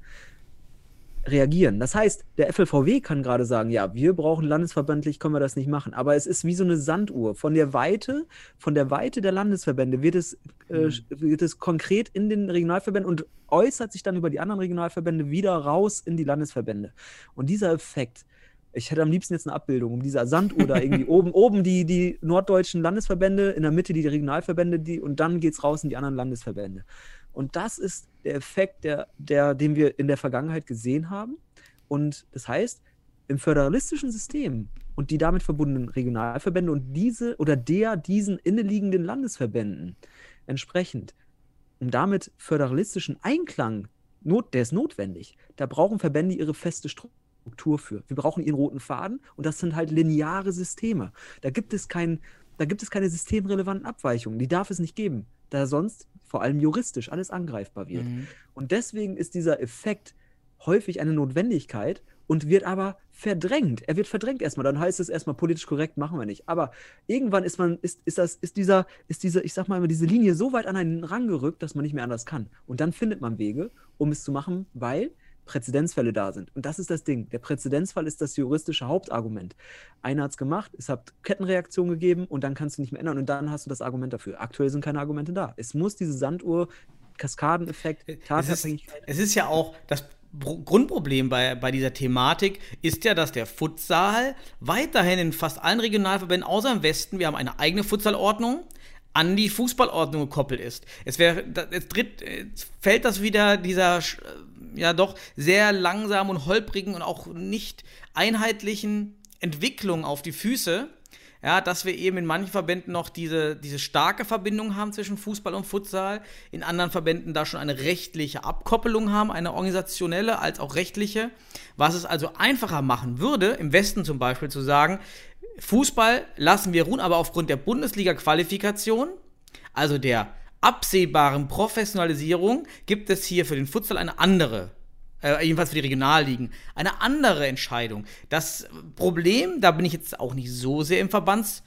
reagieren. Das heißt, der FLVW kann gerade sagen, ja, wir brauchen landesverbandlich, können wir das nicht machen. Aber es ist wie so eine Sanduhr. Von der Weite, von der Weite der Landesverbände wird es, äh, mhm. wird es konkret in den Regionalverbänden und äußert sich dann über die anderen Regionalverbände wieder raus in die Landesverbände. Und dieser Effekt, ich hätte am liebsten jetzt eine Abbildung um dieser Sanduhr da irgendwie oben, oben die, die norddeutschen Landesverbände, in der Mitte die Regionalverbände, die, und dann geht es raus in die anderen Landesverbände. Und das ist der Effekt, der, der, den wir in der Vergangenheit gesehen haben. Und das heißt, im föderalistischen System und die damit verbundenen Regionalverbände und diese oder der diesen inneliegenden Landesverbänden entsprechend, um damit föderalistischen Einklang, not, der ist notwendig, da brauchen Verbände ihre feste Struktur für. Wir brauchen ihren roten Faden und das sind halt lineare Systeme. Da gibt es kein, da gibt es keine systemrelevanten Abweichungen. Die darf es nicht geben, da sonst vor allem juristisch alles angreifbar wird. Mhm. Und deswegen ist dieser Effekt häufig eine Notwendigkeit und wird aber verdrängt. Er wird verdrängt erstmal. Dann heißt es erstmal politisch korrekt, machen wir nicht. Aber irgendwann ist man, ist, ist das, ist dieser, ist diese, ich sag mal immer, diese Linie so weit an einen rangerückt, dass man nicht mehr anders kann. Und dann findet man Wege, um es zu machen, weil Präzedenzfälle da sind. Und das ist das Ding. Der Präzedenzfall ist das juristische Hauptargument. Einer hat es gemacht, es hat Kettenreaktion gegeben und dann kannst du nicht mehr ändern und dann hast du das Argument dafür. Aktuell sind keine Argumente da. Es muss diese Sanduhr Kaskadeneffekt, Tatabhängigkeit. Es ist, es ist ja auch das Grundproblem bei, bei dieser Thematik ist ja, dass der Futsal weiterhin in fast allen Regionalverbänden außer im Westen, wir haben eine eigene Futsalordnung, an die Fußballordnung gekoppelt ist. Es wäre, es tritt, es fällt das wieder dieser, ja doch sehr langsam und holprigen und auch nicht einheitlichen Entwicklung auf die Füße, ja, dass wir eben in manchen Verbänden noch diese, diese starke Verbindung haben zwischen Fußball und Futsal, in anderen Verbänden da schon eine rechtliche Abkoppelung haben, eine organisationelle als auch rechtliche, was es also einfacher machen würde, im Westen zum Beispiel zu sagen, Fußball lassen wir ruhen, aber aufgrund der Bundesliga-Qualifikation, also der absehbaren Professionalisierung, gibt es hier für den Futsal eine andere äh, jedenfalls für die Regionalligen, eine andere Entscheidung. Das Problem, da bin ich jetzt auch nicht so sehr im Verbands,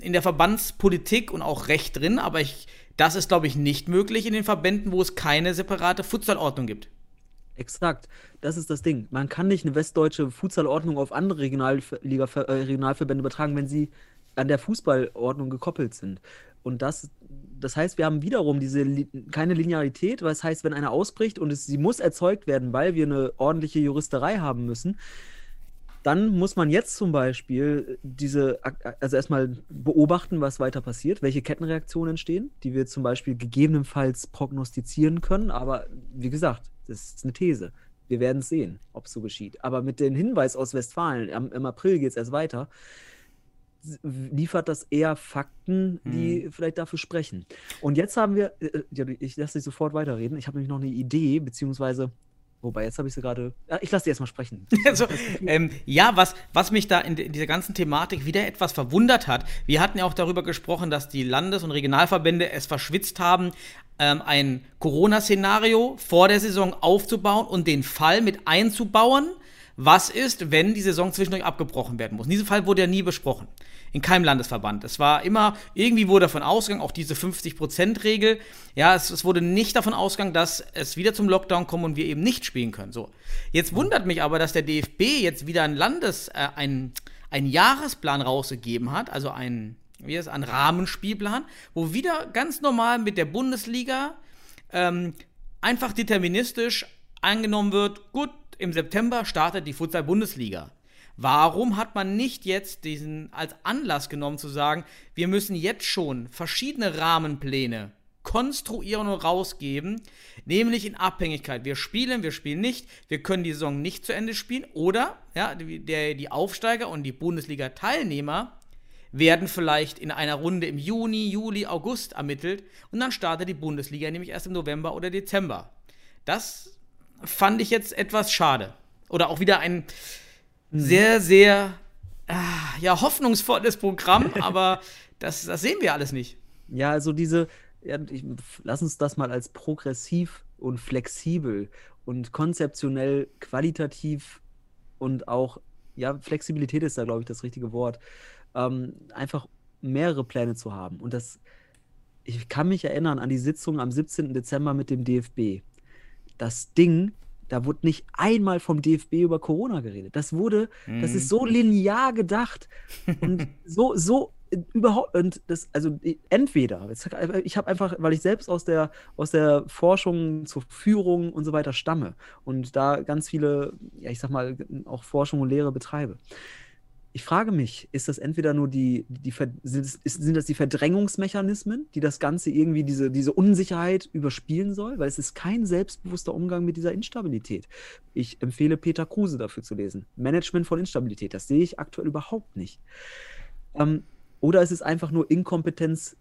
in der Verbandspolitik und auch Recht drin, aber ich, das ist, glaube ich, nicht möglich in den Verbänden, wo es keine separate Futsalordnung gibt. Exakt, das ist das Ding. Man kann nicht eine westdeutsche Futsalordnung auf andere Regionalliga, äh, Regionalverbände übertragen, wenn sie an der Fußballordnung gekoppelt sind. Und das, das heißt, wir haben wiederum diese keine Linearität, was heißt, wenn einer ausbricht und es, sie muss erzeugt werden, weil wir eine ordentliche Juristerei haben müssen, dann muss man jetzt zum Beispiel diese, also erstmal beobachten, was weiter passiert, welche Kettenreaktionen entstehen, die wir zum Beispiel gegebenenfalls prognostizieren können. Aber wie gesagt, das ist eine These. Wir werden sehen, ob es so geschieht. Aber mit dem Hinweis aus Westfalen, im, im April geht es erst weiter, liefert das eher Fakten, die hm. vielleicht dafür sprechen. Und jetzt haben wir, äh, äh ich lasse dich sofort weiterreden, ich habe nämlich noch eine Idee, beziehungsweise Wobei, jetzt habe ich sie gerade. Ich lasse sie erstmal sprechen. also, ähm, ja, was, was mich da in, in, dieser ganzen Thematik wieder etwas verwundert hat, wir hatten ja auch darüber gesprochen, dass die Landes- und Regionalverbände es verschwitzt haben, ähm, ein Corona-Szenario vor der Saison aufzubauen und den Fall mit einzubauen. Was ist, wenn die Saison zwischendurch abgebrochen werden muss? In diesem Fall wurde ja nie besprochen in keinem Landesverband. Es war immer, irgendwie wurde davon ausgegangen, auch diese 50%-Regel, ja, es, es, wurde nicht davon ausgegangen, dass es wieder zum Lockdown kommt und wir eben nicht spielen können. So. Jetzt wundert mich aber, dass der DFB jetzt wieder ein Landes-, äh, ein, ein Jahresplan rausgegeben hat, also ein, wie ist, ein Rahmenspielplan, wo wieder ganz normal mit der Bundesliga ähm, einfach deterministisch angenommen wird, gut, im September startet die Futsal-Bundesliga. Warum hat man nicht jetzt diesen als Anlass genommen zu sagen, wir müssen jetzt schon verschiedene Rahmenpläne konstruieren und rausgeben, nämlich in Abhängigkeit. Wir spielen, wir spielen nicht, wir können die Saison nicht zu Ende spielen oder ja, der, die Aufsteiger und die Bundesliga-Teilnehmer werden vielleicht in einer Runde im Juni, Juli, August ermittelt und dann startet die Bundesliga nämlich erst im November oder Dezember. Das fand ich jetzt etwas schade. Oder auch wieder ein, Mhm. sehr, sehr ah, ja, hoffnungsvolles Programm, aber das, das sehen wir alles nicht. Ja, also diese, ja, ich, lass uns das mal als progressiv und flexibel und konzeptionell qualitativ und auch, ja, Flexibilität ist da, glaube ich, das richtige Wort, ähm, einfach mehrere Pläne zu haben. Und das, ich kann mich erinnern an die Sitzung am 17. Dezember mit dem DFB. Das Ding da wurde nicht einmal vom DFB über Corona geredet. Das wurde, mhm. das ist mhm. so linear gedacht und so, so äh, überhaupt und das also äh, entweder ich habe einfach weil ich selbst aus der aus der Forschung zur Führung und so weiter stamme und da ganz viele ja ich sag mal auch Forschung und Lehre betreibe ich frage mich, ist das entweder nur die, die sind, sind das die Verdrängungsmechanismen, die das Ganze irgendwie diese, diese Unsicherheit überspielen soll? Weil es ist kein selbstbewusster Umgang mit dieser Instabilität. Ich empfehle Peter Kruse dafür zu lesen. Management von Instabilität. Das sehe ich aktuell überhaupt nicht. Ähm, oder ist es einfach nur Inkompetenz,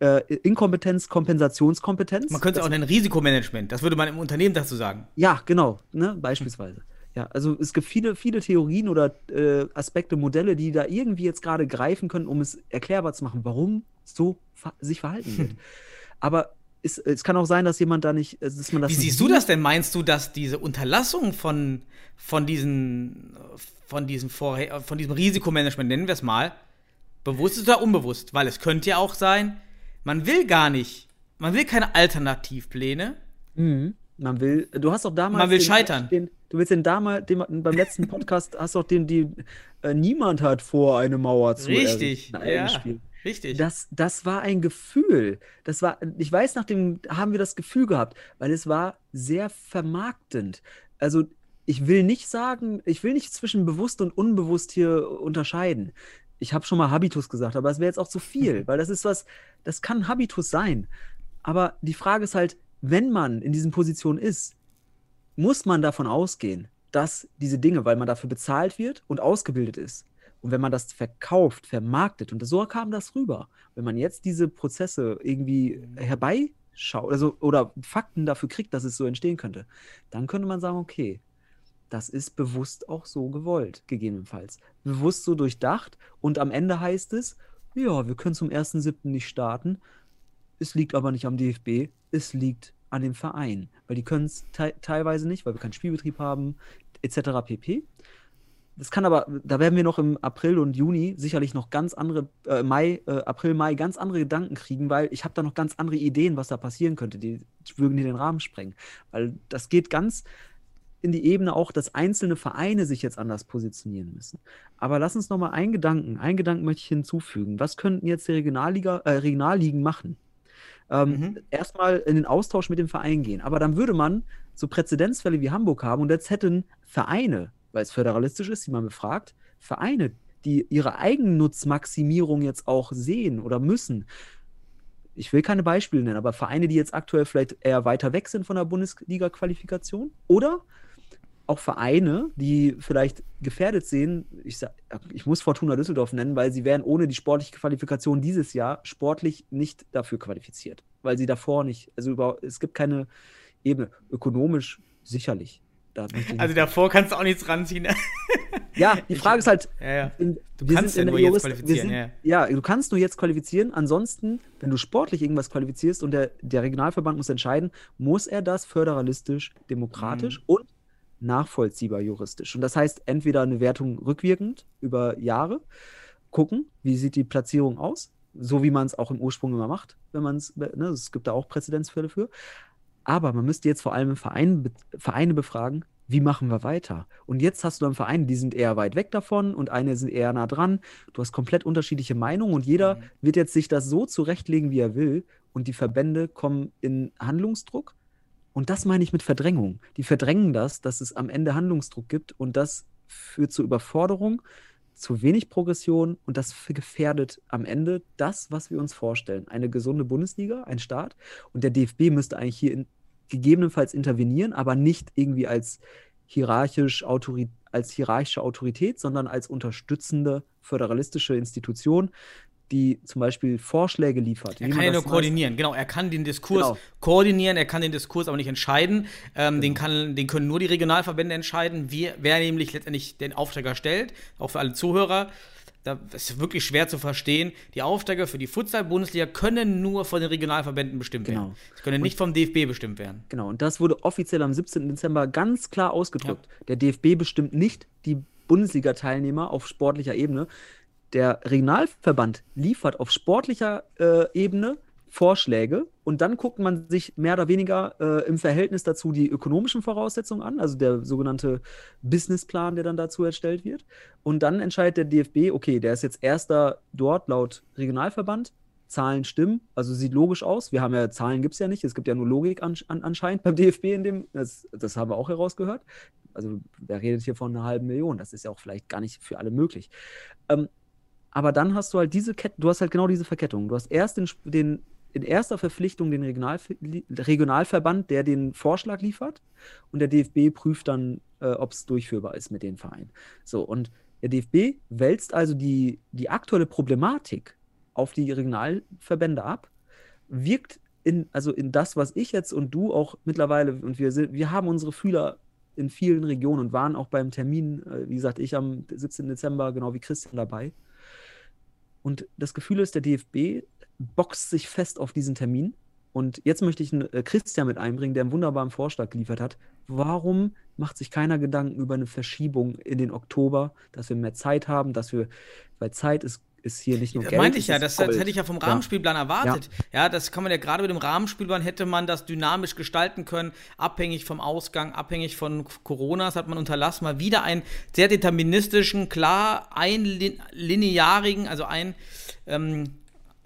äh, Inkompetenz, Kompensationskompetenz? Man könnte auch nennen Risikomanagement. Das würde man im Unternehmen dazu sagen. ja, genau, ne, beispielsweise. Ja, also es gibt viele, viele Theorien oder äh, Aspekte, Modelle, die da irgendwie jetzt gerade greifen können, um es erklärbar zu machen, warum so ver sich verhalten wird. Aber es, es kann auch sein, dass jemand da nicht, äh, dass man das Wie siehst du das denn? Meinst du, dass diese Unterlassung von, von diesen, von diesem Vorher von diesem Risikomanagement, nennen wir es mal, bewusst ist oder unbewusst? Weil es könnte ja auch sein, man will gar nicht, man will keine Alternativpläne. Mhm. Man will, du hast doch damals. Man will den, scheitern. Den, du willst den damals, den, beim letzten Podcast hast doch den, die, äh, niemand hat vor, eine Mauer zu Richtig, ja, eingespielt. richtig. Das, das war ein Gefühl. Das war, ich weiß, nach dem haben wir das Gefühl gehabt, weil es war sehr vermarktend. Also ich will nicht sagen, ich will nicht zwischen bewusst und unbewusst hier unterscheiden. Ich habe schon mal Habitus gesagt, aber es wäre jetzt auch zu viel, weil das ist was, das kann Habitus sein. Aber die Frage ist halt, wenn man in diesen Positionen ist, muss man davon ausgehen, dass diese Dinge, weil man dafür bezahlt wird und ausgebildet ist, und wenn man das verkauft, vermarktet, und so kam das rüber, wenn man jetzt diese Prozesse irgendwie herbeischaut also, oder Fakten dafür kriegt, dass es so entstehen könnte, dann könnte man sagen, okay, das ist bewusst auch so gewollt, gegebenenfalls. Bewusst so durchdacht und am Ende heißt es, ja, wir können zum 1.7. nicht starten. Es liegt aber nicht am DFB, es liegt an dem Verein, weil die können es te teilweise nicht, weil wir keinen Spielbetrieb haben, etc. pp. Das kann aber, da werden wir noch im April und Juni sicherlich noch ganz andere, äh, Mai, äh, April, Mai ganz andere Gedanken kriegen, weil ich habe da noch ganz andere Ideen, was da passieren könnte. Die würden hier den Rahmen sprengen. Weil das geht ganz in die Ebene auch, dass einzelne Vereine sich jetzt anders positionieren müssen. Aber lass uns noch mal einen Gedanken, einen Gedanken möchte ich hinzufügen. Was könnten jetzt die Regionalliga, äh, Regionalligen machen? Ähm, Mhm. Erstmal in den Austausch mit dem Verein gehen. Aber dann würde man so Präzedenzfälle wie Hamburg haben und jetzt hätten Vereine, weil es föderalistisch ist, die man befragt, Vereine, die ihre Eigennutzmaximierung jetzt auch sehen oder müssen. Ich will keine Beispiele nennen, aber Vereine, die jetzt aktuell vielleicht eher weiter weg sind von der Bundesliga-Qualifikation oder auch Vereine, die vielleicht gefährdet sehen, ich, sag, ich muss Fortuna Düsseldorf nennen, weil sie wären ohne die sportliche Qualifikation dieses Jahr sportlich nicht dafür qualifiziert, weil sie davor nicht, also über, es gibt keine Ebene, ökonomisch sicherlich. Da Also davor kannst du auch nichts ranziehen. ja, die Frage ist halt, ja, ja. Du kannst ja in nur jetzt qualifizieren, sind- ja. ja, du kannst nur jetzt qualifizieren. Ansonsten, wenn du sportlich irgendwas qualifizierst und der, der Regionalverband muss entscheiden, muss er das föderalistisch, demokratisch Mhm. und nachvollziehbar juristisch. Und das heißt, entweder eine Wertung rückwirkend über Jahre, gucken, wie sieht die Platzierung aus, so wie man es auch im Ursprung immer macht, wenn man es, ne, es gibt da auch Präzedenzfälle für. Aber man müsste jetzt vor allem Vereine, be- Vereine befragen, wie machen wir weiter? Und jetzt hast du dann Vereine, die sind eher weit weg davon und eine sind eher nah dran. Du hast komplett unterschiedliche Meinungen und jeder Mhm. wird jetzt sich das so zurechtlegen, wie er will. Und die Verbände kommen in Handlungsdruck. Und das meine ich mit Verdrängung. Die verdrängen das, dass es am Ende Handlungsdruck gibt und das führt zur Überforderung, zu wenig Progression und das gefährdet am Ende das, was wir uns vorstellen. Eine gesunde Bundesliga, ein Staat. Und der DFB müsste eigentlich hier in, gegebenenfalls intervenieren, aber nicht irgendwie als, hierarchisch als hierarchische Autorität, sondern als unterstützende föderalistische Institution, die zum Beispiel Vorschläge liefert. Er kann ja nur koordinieren, genau. Er kann den Diskurs Genau. koordinieren, er kann den Diskurs aber nicht entscheiden. Ähm, den, kann, den können nur die Regionalverbände entscheiden, wie, wer nämlich letztendlich den Aufsteiger stellt, auch für alle Zuhörer. Da das ist wirklich schwer zu verstehen. Die Aufsteiger für die Futsal-Bundesliga können nur von den Regionalverbänden bestimmt Genau. werden. Sie können nicht vom DFB bestimmt werden. Genau, und das wurde offiziell am 17. Dezember ganz klar ausgedrückt. Der DFB bestimmt nicht die Bundesliga-Teilnehmer auf sportlicher Ebene. Der Regionalverband liefert auf sportlicher äh, Ebene Vorschläge und dann guckt man sich mehr oder weniger äh, im Verhältnis dazu die ökonomischen Voraussetzungen an, also der sogenannte Businessplan, der dann dazu erstellt wird. Und dann entscheidet der DFB, okay, der ist jetzt erster dort laut Regionalverband, Zahlen stimmen. Also sieht logisch aus. Wir haben ja, Zahlen gibt es ja nicht. Es gibt ja nur Logik an, an, anscheinend beim DFB in dem, das, das haben wir auch herausgehört. Also wer redet hier von einer halben Million? Das ist ja auch vielleicht gar nicht für alle möglich. Ähm, aber dann hast du halt diese Kette, du hast halt genau diese Verkettung. Du hast erst den, den in erster Verpflichtung den Regional, Regionalverband, der den Vorschlag liefert, und der DFB prüft dann, äh, ob es durchführbar ist mit den Vereinen. So, und der DFB wälzt also die, die aktuelle Problematik auf die Regionalverbände ab, wirkt in, also in das, was ich jetzt und du auch mittlerweile, und wir sind, wir haben unsere Fühler in vielen Regionen und waren auch beim Termin, äh, wie gesagt, ich am 17. Dezember, genau wie Christian dabei. Und das Gefühl ist, der DFB boxt sich fest auf diesen Termin. Und jetzt möchte ich einen äh, Christian mit einbringen, der einen wunderbaren Vorschlag geliefert hat. Warum macht sich keiner Gedanken über eine Verschiebung in den Oktober, dass wir mehr Zeit haben, dass wir, weil Zeit ist ist hier nicht nur das Geld. Meinte ich ja, das, das hätte ich ja vom Rahmenspielplan erwartet. Ja. das kann man ja gerade mit dem Rahmenspielplan hätte man das dynamisch gestalten können, abhängig vom Ausgang, abhängig von Corona. Das hat man unterlassen, mal wieder einen sehr deterministischen, klar einlinearigen, also ein ähm,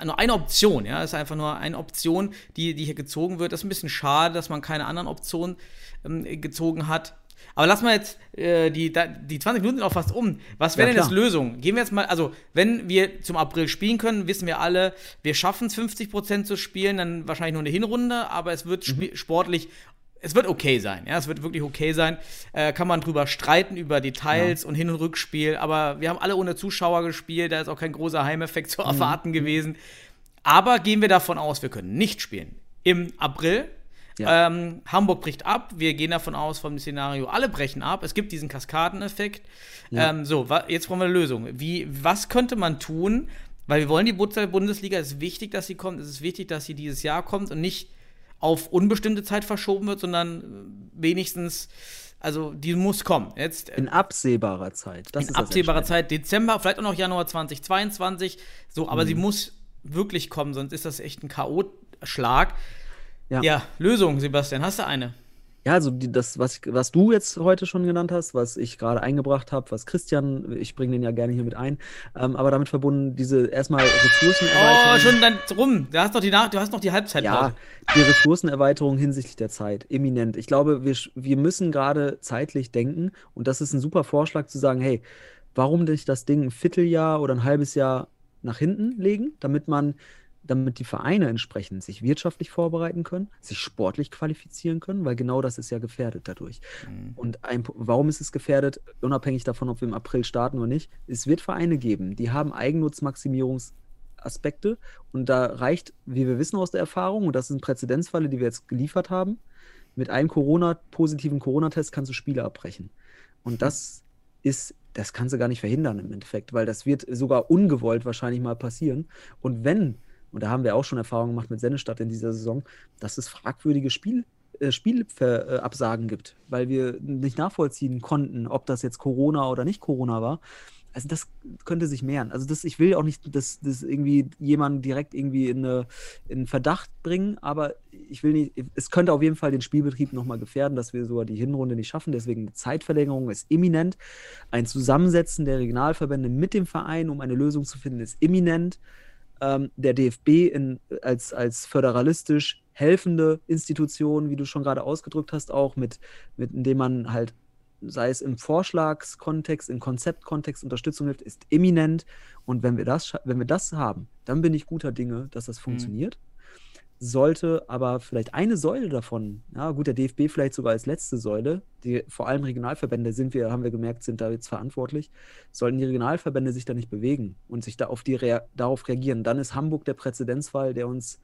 nur eine Option, ja, das ist einfach nur eine Option, die, die hier gezogen wird. Das ist ein bisschen schade, dass man keine anderen Optionen ähm, gezogen hat. Aber lass mal jetzt äh, die, die 20 Minuten sind auch fast um. Was wäre Ja, denn jetzt. Lösung? Gehen wir jetzt mal, also wenn wir zum April spielen können, wissen wir alle, wir schaffen es 50% zu spielen, dann wahrscheinlich nur eine Hinrunde, aber es wird Mhm. sportlich, es wird okay sein, ja, es wird wirklich okay sein. Äh, kann man drüber streiten, über Details und Hin- und Rückspiel, aber wir haben alle ohne Zuschauer gespielt, da ist auch kein großer Heimeffekt Mhm. zu erwarten gewesen. Aber gehen wir davon aus, wir können nicht spielen. Im April Ja. ähm, Hamburg bricht ab. Wir gehen davon aus, vom Szenario, alle brechen ab. Es gibt diesen Kaskadeneffekt. Ähm, so, jetzt brauchen wir eine Lösung. Wie, was könnte man tun? Weil wir wollen die Bundesliga. Es ist wichtig, dass sie kommt. Es ist wichtig, dass sie dieses Jahr kommt und nicht auf unbestimmte Zeit verschoben wird, sondern äh, wenigstens, also die muss kommen. Jetzt äh, In absehbarer Zeit. Das in absehbarer. Zeit, Dezember, vielleicht auch noch Januar 2022. So, aber sie Mhm. muss wirklich kommen, sonst ist das echt ein K.O.-Schlag. Ja. ja, Lösung, Sebastian, hast du eine? Ja, also die, das, was, ich- was du jetzt heute schon genannt hast, was ich gerade eingebracht habe, was Christian, ich bringe den ja gerne hier mit ein, ähm, aber damit verbunden diese erstmal Ressourcenerweiterung. Oh, schon dann rum. Du hast noch die, Nach du hast noch die Halbzeit. Ja, die Ressourcenerweiterung hinsichtlich der Zeit, eminent. Ich glaube, wir, wir müssen gerade zeitlich denken und das ist ein super Vorschlag zu sagen, hey, warum nicht das Ding ein Vierteljahr oder ein halbes Jahr nach hinten legen, damit man, damit die Vereine entsprechend sich wirtschaftlich vorbereiten können, sich sportlich qualifizieren können, weil genau das ist ja gefährdet dadurch. Und ein, warum ist es gefährdet, unabhängig davon, ob wir im April starten oder nicht? Es wird Vereine geben, die haben Eigennutzmaximierungsaspekte und da reicht, wie wir wissen aus der Erfahrung, und das sind Präzedenzfälle, die wir jetzt geliefert haben, mit einem Corona, positiven Corona-Test kannst du Spiele abbrechen. Und das ist, das kannst du gar nicht verhindern im Endeffekt, weil das wird sogar ungewollt wahrscheinlich mal passieren. Und wenn, und da haben wir auch schon Erfahrungen gemacht mit Sennestadt in dieser Saison, dass es fragwürdige Spiel, äh, Spielabsagen gibt, weil wir nicht nachvollziehen konnten, ob das jetzt Corona oder nicht Corona war. Also das könnte sich mehren. Also das, ich will auch nicht, dass das irgendwie jemanden direkt irgendwie in, eine, in Verdacht bringen, aber ich will nicht, es könnte auf jeden Fall den Spielbetrieb nochmal gefährden, dass wir sogar die Hinrunde nicht schaffen. Deswegen eine Zeitverlängerung ist imminent. Ein Zusammensetzen der Regionalverbände mit dem Verein, um eine Lösung zu finden, ist imminent. Ähm, der DFB in, als, als föderalistisch helfende Institution, wie du schon gerade ausgedrückt hast, auch mit, mit indem man halt sei es im Vorschlagskontext, im Konzeptkontext Unterstützung hilft, ist eminent. Und wenn wir das, wenn wir das haben, dann bin ich guter Dinge, dass das funktioniert. Sollte aber vielleicht eine Säule davon, ja gut, der DFB vielleicht sogar als letzte Säule, die vor allem Regionalverbände sind wir, haben wir gemerkt, sind da jetzt verantwortlich, sollten die Regionalverbände sich da nicht bewegen und sich da auf die rea darauf reagieren. Dann ist Hamburg der Präzedenzfall, der uns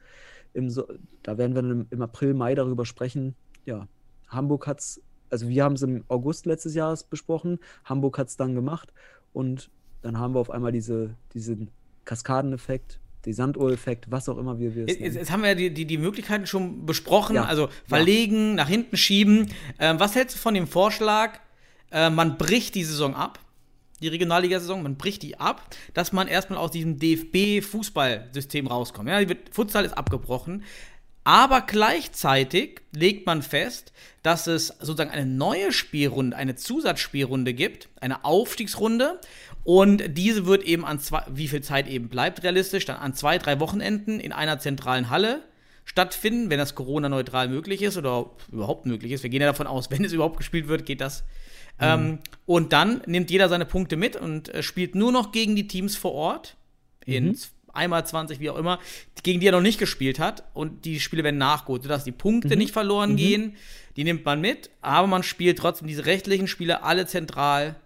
im, so da werden wir im, April, Mai darüber sprechen. Ja, Hamburg hat es also wir haben es im August letztes Jahres besprochen, Hamburg hat es dann gemacht und dann haben wir auf einmal diese, diesen Kaskadeneffekt, den Sanduhr-Effekt, was auch immer wir, wir es Jetzt, jetzt haben wir ja die, die, die Möglichkeiten schon besprochen, Ja. also verlegen, nach hinten schieben. Ähm, was hältst du von dem Vorschlag, äh, man bricht die Saison ab, die Regionalliga-Saison, man bricht die ab, dass man erstmal aus diesem DFB-Fußballsystem rauskommt. Ja, die Futsal ist abgebrochen. Aber gleichzeitig legt man fest, dass es sozusagen eine neue Spielrunde, eine Zusatzspielrunde gibt, eine Aufstiegsrunde. Und diese wird eben an zwei, wie viel Zeit eben bleibt realistisch, dann an zwei, drei Wochenenden in einer zentralen Halle stattfinden, wenn das Corona-neutral möglich ist oder überhaupt möglich ist. Wir gehen ja davon aus, wenn es überhaupt gespielt wird, geht das. Mhm. Ähm, und dann nimmt jeder seine Punkte mit und äh, spielt nur noch gegen die Teams vor Ort. In mhm. einmal 20, wie auch immer, gegen die er noch nicht gespielt hat. Und die Spiele werden nachgeholt, sodass die Punkte mhm. nicht verloren mhm. gehen. Die nimmt man mit, aber man spielt trotzdem diese rechtlichen Spiele alle zentral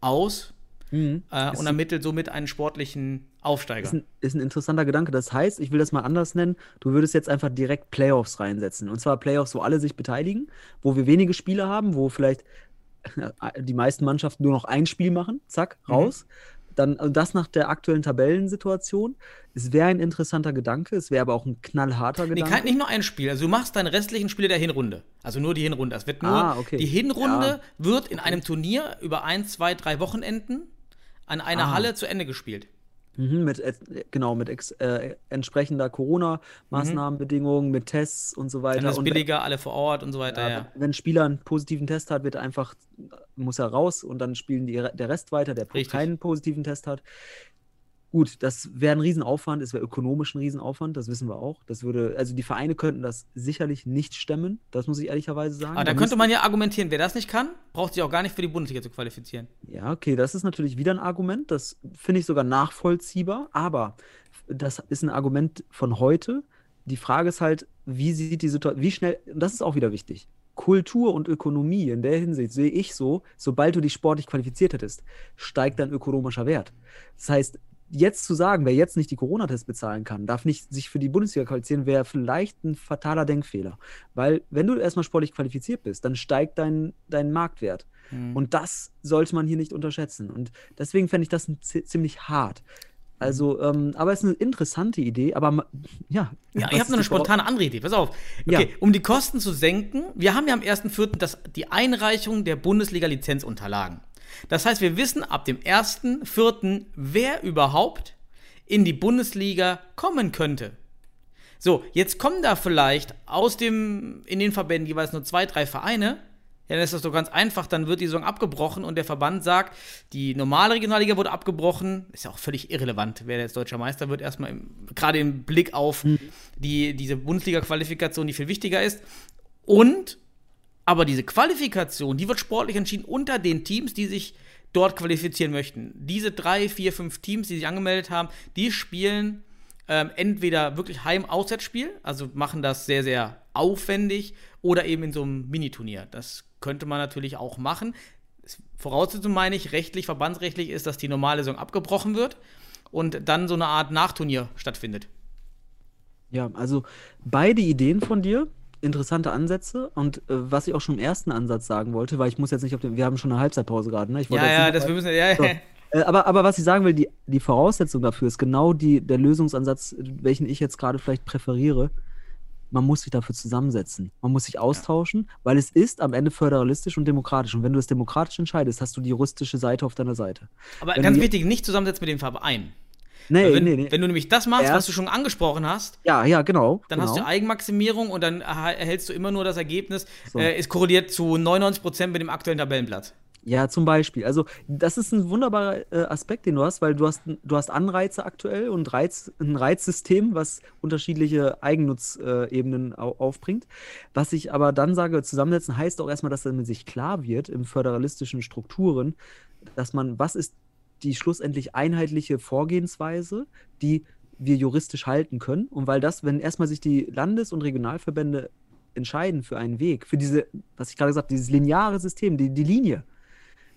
aus mhm. äh, und ermittelt somit einen sportlichen Aufsteiger. Ist ein, ist ein interessanter Gedanke. Das heißt, ich will das mal anders nennen, du würdest jetzt einfach direkt Playoffs reinsetzen. Und zwar Playoffs, wo alle sich beteiligen, wo wir wenige Spiele haben, wo vielleicht die meisten Mannschaften nur noch ein Spiel machen, zack, mhm. raus. Mhm. Dann also das nach der aktuellen Tabellensituation. Es wäre ein interessanter Gedanke, es wäre aber auch ein knallharter Gedanke. Nee, nicht nur ein Spiel. Also du machst deine restlichen Spiele der Hinrunde. Also nur die Hinrunde. Es wird nur ah, okay. die Hinrunde ja. wird in einem Turnier über ein, zwei, drei Wochenenden an einer ah. Halle zu Ende gespielt. Mhm, mit, genau, mit ex, äh, entsprechender Corona-Maßnahmenbedingungen, mhm. mit Tests und so weiter. Dann ist und billiger, alle vor Ort und so weiter, ja, ja. Wenn ein Spieler einen positiven Test hat, wird einfach, muss er raus und dann spielen die, der Rest weiter, der Richtig. keinen positiven Test hat. Gut, das wäre ein Riesenaufwand, es wäre ökonomisch ein Riesenaufwand, das wissen wir auch. Das würde, also die Vereine könnten das sicherlich nicht stemmen, das muss ich ehrlicherweise sagen. Aber da, da könnte man ja argumentieren, wer das nicht kann, braucht sich auch gar nicht für die Bundesliga zu qualifizieren. Ja, okay, das ist natürlich wieder ein Argument, das finde ich sogar nachvollziehbar, aber das ist ein Argument von heute. Die Frage ist halt, wie sieht die Situation, wie schnell, und das ist auch wieder wichtig. Kultur und Ökonomie in der Hinsicht sehe ich so, sobald du dich sportlich qualifiziert hättest, steigt dein ökonomischer Wert. Das heißt, jetzt zu sagen, wer jetzt nicht die Corona-Tests bezahlen kann, darf nicht sich für die Bundesliga qualifizieren, wäre vielleicht ein fataler Denkfehler. Weil, wenn du erstmal sportlich qualifiziert bist, dann steigt dein, dein Marktwert. Mhm. Und das sollte man hier nicht unterschätzen. Und deswegen fände ich das ziemlich hart. Also, ähm, aber es ist eine interessante Idee, aber ja. Ja, ich habe noch eine spontane andere Idee. Pass auf. Okay, ja. um die Kosten zu senken, wir haben ja am 1.4. die Einreichung der Bundesliga-Lizenzunterlagen. Das heißt, wir wissen ab dem 1.4., wer überhaupt in die Bundesliga kommen könnte. So, jetzt kommen da vielleicht aus dem, in den Verbänden jeweils nur zwei, drei Vereine. Ja, dann ist das doch ganz einfach, dann wird die Saison abgebrochen und der Verband sagt, die normale Regionalliga wurde abgebrochen. Ist ja auch völlig irrelevant, wer jetzt deutscher Meister wird, erstmal gerade im Blick auf mhm. die, diese Bundesliga-Qualifikation, die viel wichtiger ist. Und aber diese Qualifikation, die wird sportlich entschieden unter den Teams, die sich dort qualifizieren möchten. Diese drei, vier, fünf Teams, die sich angemeldet haben, die spielen ähm, entweder wirklich Heim-Auswärtsspiel, also machen das sehr, sehr aufwendig, oder eben in so einem Miniturnier. Das könnte man natürlich auch machen. Voraussetzung meine ich, rechtlich, verbandsrechtlich ist, dass die normale Saison abgebrochen wird und dann so eine Art Nachturnier stattfindet. Ja, also beide Ideen von dir interessante Ansätze und äh, was ich auch schon im ersten Ansatz sagen wollte, weil ich muss jetzt nicht auf den, wir haben schon eine Halbzeitpause gerade, ne? ja, ja, das wir müssen, ja, so. ja. Äh, aber, aber was ich sagen will, die, die Voraussetzung dafür ist genau die, der Lösungsansatz, welchen ich jetzt gerade vielleicht präferiere. Man muss sich dafür zusammensetzen. Man muss sich austauschen, ja. weil es ist am Ende föderalistisch und demokratisch. Und wenn du es demokratisch entscheidest, hast du die juristische Seite auf deiner Seite. Aber wenn ganz wichtig, nicht zusammensetzen mit dem Verein. Nee, wenn, nee, nee. wenn du nämlich das machst, Erst, was du schon angesprochen hast, ja, ja, genau. Dann genau. hast du Eigenmaximierung und dann erhältst du immer nur das Ergebnis, so. äh, es korreliert zu 99% mit dem aktuellen Tabellenplatz. Ja, zum Beispiel. Also, das ist ein wunderbarer äh, Aspekt, den du hast, weil du hast, du hast Anreize aktuell und Reiz, ein Reizsystem, was unterschiedliche Eigennutzebenen äh, aufbringt. Was ich aber dann sage, zusammensetzen heißt auch erstmal, dass damit sich klar wird im föderalistischen Strukturen, dass man, was ist die schlussendlich einheitliche Vorgehensweise, die wir juristisch halten können. Und weil das, wenn erstmal sich die Landes- und Regionalverbände entscheiden für einen Weg, für diese, was ich gerade gesagt habe, dieses lineare System, die, die Linie,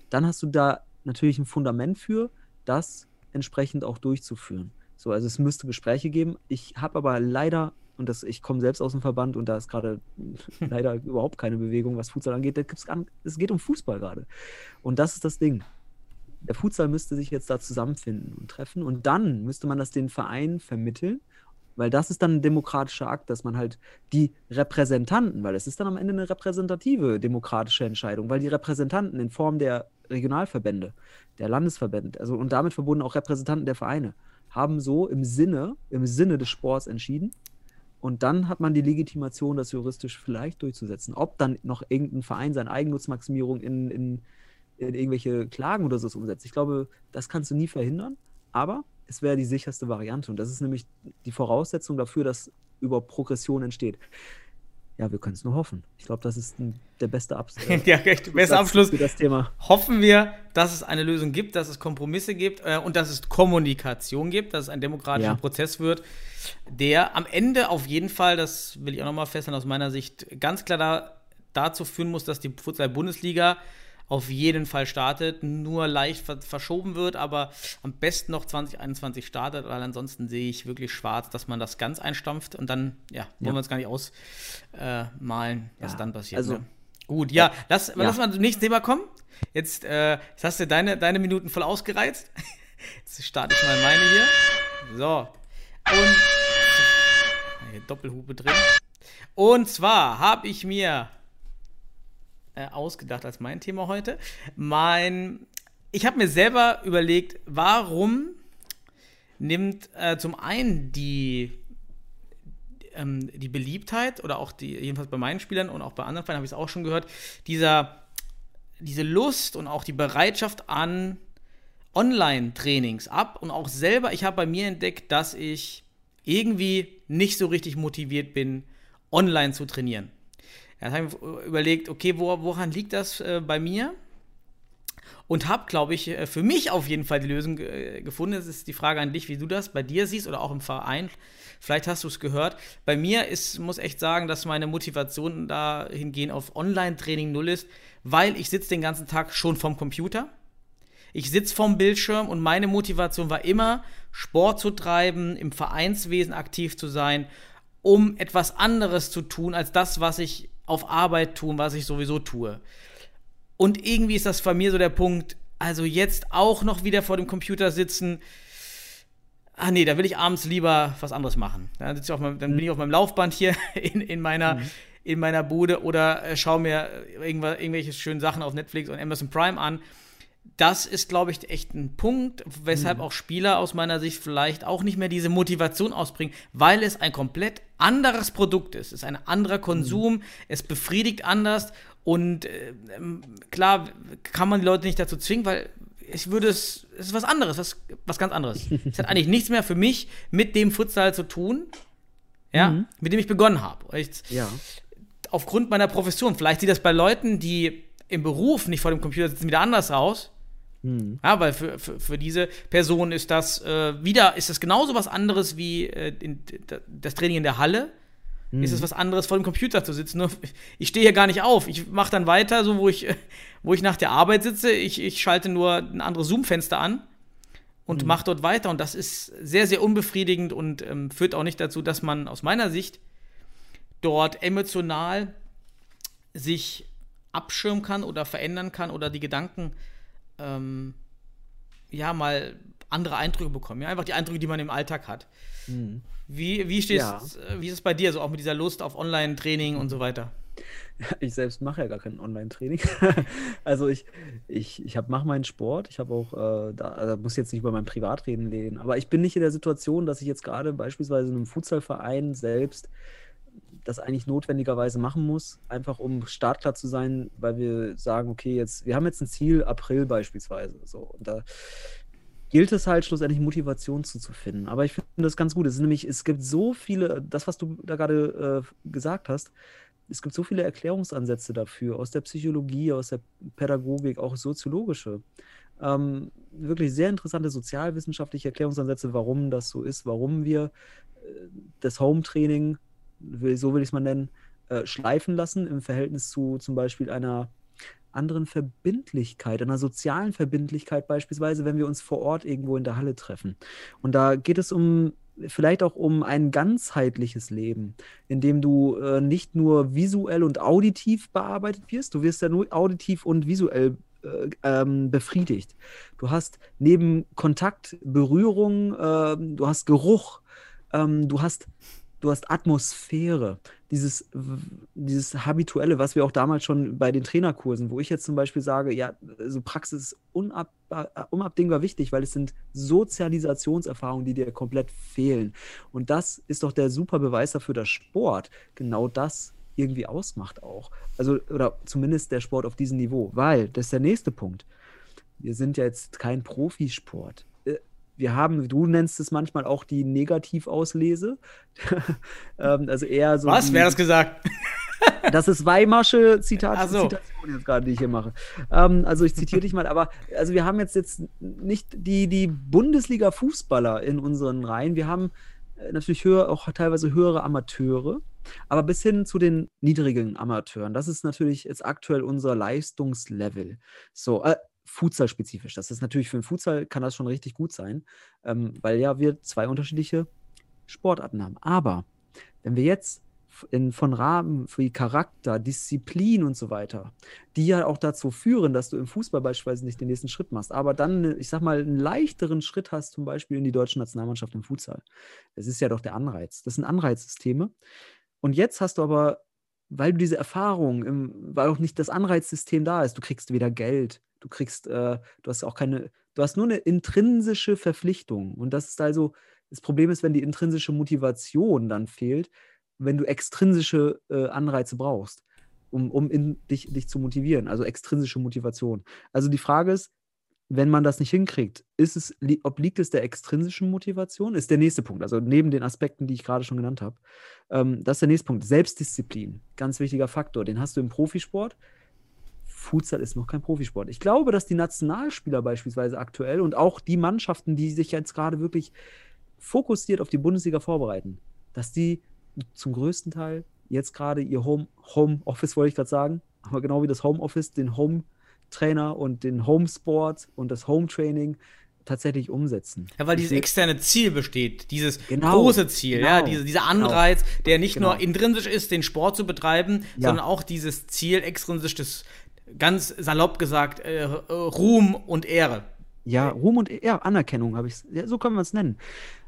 dann hast du da natürlich ein Fundament für, das entsprechend auch durchzuführen. So, also es müsste Gespräche geben. Ich habe aber leider, und das, ich komme selbst aus dem Verband und da ist gerade leider überhaupt keine Bewegung, was Futsal angeht. Da gibt's, es geht um Fußball gerade. Und das ist das Ding der Futsal müsste sich jetzt da zusammenfinden und treffen und dann müsste man das den Vereinen vermitteln, weil das ist dann ein demokratischer Akt, dass man halt die Repräsentanten, weil es ist dann am Ende eine repräsentative demokratische Entscheidung, weil die Repräsentanten in Form der Regionalverbände, der Landesverbände, also und damit verbunden auch Repräsentanten der Vereine, haben so im Sinne, im Sinne des Sports entschieden Und dann hat man die Legitimation, das juristisch vielleicht durchzusetzen. Ob dann noch irgendein Verein seine Eigennutzmaximierung in, in, in irgendwelche Klagen oder so umsetzt. Ich glaube, das kannst du nie verhindern, aber es wäre die sicherste Variante. Und das ist nämlich die Voraussetzung dafür, dass überhaupt Progression entsteht. Ja, wir können es nur hoffen. Ich glaube, das ist ein, der beste Abs äh, ja, echt, bester Abschluss. für das Thema. Hoffen wir, dass es eine Lösung gibt, dass es Kompromisse gibt äh, und dass es Kommunikation gibt, dass es ein demokratischer Ja. Prozess wird, der am Ende auf jeden Fall, das will ich auch nochmal festhalten aus meiner Sicht, ganz klar da, dazu führen muss, dass die Futsal-Bundesliga auf jeden Fall startet, nur leicht ver verschoben wird, aber am besten noch 2021 startet, weil ansonsten sehe ich wirklich schwarz, dass man das ganz einstampft und dann, ja, wollen Ja. wir uns gar nicht ausmalen, was Ja, dann passiert. also- ne? Gut, ja, lass, Ja. lass mal zum nächsten Thema kommen. Jetzt, äh, jetzt hast du deine, deine Minuten voll ausgereizt. Jetzt starte ich mal meine hier. So. Und hier Doppelhupe drin. Und zwar habe ich mir äh, ausgedacht als mein Thema heute. Mein, ich habe mir selber überlegt, warum nimmt äh, zum einen die ähm, die Beliebtheit oder auch die, jedenfalls bei meinen Spielern und auch bei anderen Vereinen habe ich es auch schon gehört, dieser, diese Lust und auch die Bereitschaft an Online-Trainings ab und auch selber, ich habe bei mir entdeckt, dass ich irgendwie nicht so richtig motiviert bin, online zu trainieren. Dann habe ich überlegt, okay, wo, woran liegt das äh, bei mir? Und habe, glaube ich, äh, für mich auf jeden Fall die Lösung äh, gefunden. Es ist die Frage an dich, wie du das bei dir siehst oder auch im Verein. Vielleicht hast du es gehört. Bei mir ist, muss echt sagen, dass meine Motivation dahingehend auf Online-Training null ist, weil ich sitze den ganzen Tag schon vorm Computer. Ich sitze vorm Bildschirm und meine Motivation war immer, Sport zu treiben, im Vereinswesen aktiv zu sein, um etwas anderes zu tun, als das, was ich auf Arbeit tue, was ich sowieso tue. Und irgendwie ist das bei mir so der Punkt, also jetzt auch noch wieder vor dem Computer sitzen. Ah nee, da will ich abends lieber was anderes machen. Dann, sitze ich meinem, dann bin ich auf meinem Laufband hier in, in, meiner, in meiner Bude oder äh, schaue mir irgendwelche schönen Sachen auf Netflix und Amazon Prime an. Das ist, glaube ich, echt ein Punkt, weshalb auch Spieler aus meiner Sicht vielleicht auch nicht mehr diese Motivation ausbringen, weil es ein komplett anderes Produkt ist. Es ist ein anderer Konsum, es befriedigt anders und äh, ähm, klar kann man die Leute nicht dazu zwingen, weil ich würde es, es ist was anderes, was, was ganz anderes. es hat eigentlich nichts mehr für mich mit dem Futsal zu tun, ja, mit dem ich begonnen habe. Ich- Ja. aufgrund meiner Profession. Vielleicht sieht das bei Leuten, die im Beruf nicht vor dem Computer sitzen, wieder anders aus. Ja, weil für, für, für diese Person ist das äh, wieder, ist das genauso was anderes wie äh, in, das Training in der Halle. Ist es was anderes, vor dem Computer zu sitzen. Nur, ich stehe hier gar nicht auf. Ich mache dann weiter, so wo ich, äh, wo ich nach der Arbeit sitze. Ich, ich schalte nur ein anderes Zoom-Fenster an und mache dort weiter. Und das ist sehr, sehr unbefriedigend und ähm, führt auch nicht dazu, dass man aus meiner Sicht dort emotional sich abschirmen kann oder verändern kann oder die Gedanken ähm, ja mal andere Eindrücke bekommen. Ja, einfach die Eindrücke, die man im Alltag hat. Wie, wie, stehst, Ja. äh, wie ist es bei dir so, auch mit dieser Lust auf Online-Training und so weiter? Ich selbst mache ja gar kein Online-Training. also ich, ich, ich mache meinen Sport. Ich habe auch, äh, da, da muss ich jetzt nicht über mein Privatreden reden, aber ich bin nicht in der Situation, dass ich jetzt gerade beispielsweise in einem Futsalverein selbst das eigentlich notwendigerweise machen muss, einfach um startklar zu sein, weil wir sagen, okay, jetzt, wir haben jetzt ein Ziel, April beispielsweise. So, und da gilt es halt schlussendlich Motivation zuzufinden. Aber ich finde das ganz gut. Es ist nämlich, es gibt so viele, das, was du da gerade äh, gesagt hast, es gibt so viele Erklärungsansätze dafür, aus der Psychologie, aus der Pädagogik, auch soziologische. Ähm, wirklich sehr interessante sozialwissenschaftliche Erklärungsansätze, warum das so ist, warum wir äh, das Home-Training, so will ich es mal nennen, äh, schleifen lassen im Verhältnis zu zum Beispiel einer anderen Verbindlichkeit, einer sozialen Verbindlichkeit beispielsweise, wenn wir uns vor Ort irgendwo in der Halle treffen. Und da geht es um vielleicht auch um ein ganzheitliches Leben, in dem du äh, nicht nur visuell und auditiv bearbeitet wirst, du wirst ja nur auditiv und visuell äh, ähm, befriedigt. Du hast neben Kontakt, Berührung, ähm, du hast Geruch, ähm, du hast du hast Atmosphäre, dieses, dieses Habituelle, was wir auch damals schon bei den Trainerkursen, wo ich jetzt zum Beispiel sage, ja, also Praxis ist unab, äh, unabdingbar wichtig, weil es sind Sozialisationserfahrungen, die dir komplett fehlen. Und das ist doch der super Beweis dafür, dass Sport genau das irgendwie ausmacht auch. Also, oder zumindest der Sport auf diesem Niveau, weil, das ist der nächste Punkt. Wir sind ja jetzt kein Profisport wir haben, du nennst es manchmal auch die Negativauslese. ähm, also eher so. Was? Wer hat das gesagt? das ist Weimarsche Zitat, so. Zitation jetzt gerade, die ich hier mache. Ähm, also ich zitiere dich mal, aber also wir haben jetzt, jetzt nicht die, die Bundesliga-Fußballer in unseren Reihen. Wir haben äh, natürlich höher, auch teilweise höhere Amateure, aber bis hin zu den niedrigen Amateuren. Das ist natürlich jetzt aktuell unser Leistungslevel. So, äh, Futsal-spezifisch. Das ist natürlich für den Futsal kann das schon richtig gut sein, ähm, weil ja wir zwei unterschiedliche Sportarten haben. Aber wenn wir jetzt in, von Rahmen wie Charakter, Disziplin und so weiter, die ja auch dazu führen, dass du im Fußball beispielsweise nicht den nächsten Schritt machst, aber dann, ich sag mal, einen leichteren Schritt hast, zum Beispiel in die deutsche Nationalmannschaft im Futsal. Das ist ja doch der Anreiz. Das sind Anreizsysteme. Und jetzt hast du aber, weil du diese Erfahrung, im, weil auch nicht das Anreizsystem da ist, du kriegst weder Geld, Du kriegst, äh, du hast auch keine, du hast nur eine intrinsische Verpflichtung. Und das ist also, das Problem ist, wenn die intrinsische Motivation dann fehlt, wenn du extrinsische äh, Anreize brauchst, um, um in, dich, dich zu motivieren, also extrinsische Motivation. Also die Frage ist, wenn man das nicht hinkriegt, ist es, obliegt es der extrinsischen Motivation? Ist der nächste Punkt, also neben den Aspekten, die ich gerade schon genannt habe. Ähm, das ist der nächste Punkt. Selbstdisziplin, ganz wichtiger Faktor. Den hast du im Profisport. Futsal ist noch kein Profisport. Ich glaube, dass die Nationalspieler beispielsweise aktuell und auch die Mannschaften, die sich jetzt gerade wirklich fokussiert auf die Bundesliga vorbereiten, dass die zum größten Teil jetzt gerade ihr Home, Home Office, wollte ich gerade sagen, aber genau wie das Home Office, den Home Trainer und den Home Sport und das Home Training tatsächlich umsetzen. Ja, weil dieses externe Ziel besteht, dieses genau, große Ziel, genau, ja, diese, dieser Anreiz, genau, der nicht genau. nur intrinsisch ist, den Sport zu betreiben, Ja. sondern auch dieses Ziel extrinsisch des, ganz salopp gesagt, äh, äh, Ruhm und Ehre. Ja, Ruhm und ja, Anerkennung habe ich, ja, so können wir es nennen.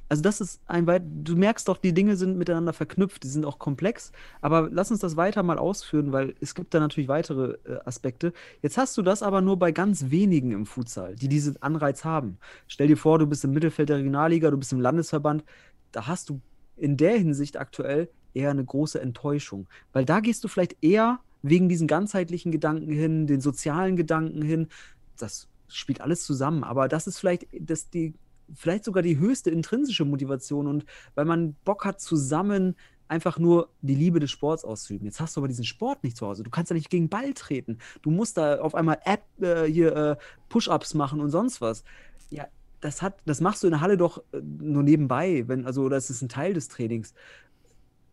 Also das ist ein weit, du merkst doch, die Dinge sind miteinander verknüpft, die sind auch komplex, aber lass uns das weiter mal ausführen, weil es gibt da natürlich weitere äh, Aspekte. Jetzt hast du das aber nur bei ganz wenigen im Futsal, die diesen Anreiz haben. Stell dir vor, du bist im Mittelfeld der Regionalliga, du bist im Landesverband, da hast du in der Hinsicht aktuell eher eine große Enttäuschung, weil da gehst du vielleicht eher wegen diesen ganzheitlichen Gedanken hin, den sozialen Gedanken hin. Das spielt alles zusammen, aber das ist vielleicht das die vielleicht sogar die höchste intrinsische Motivation und weil man Bock hat zusammen einfach nur die Liebe des Sports auszuüben. Jetzt hast du aber diesen Sport nicht zu Hause. Du kannst ja nicht gegen Ball treten. Du musst da auf einmal App, äh, hier äh, Push-ups machen und sonst was. Ja, das hat, das machst du in der Halle doch äh, nur nebenbei, wenn also das ist ein Teil des Trainings.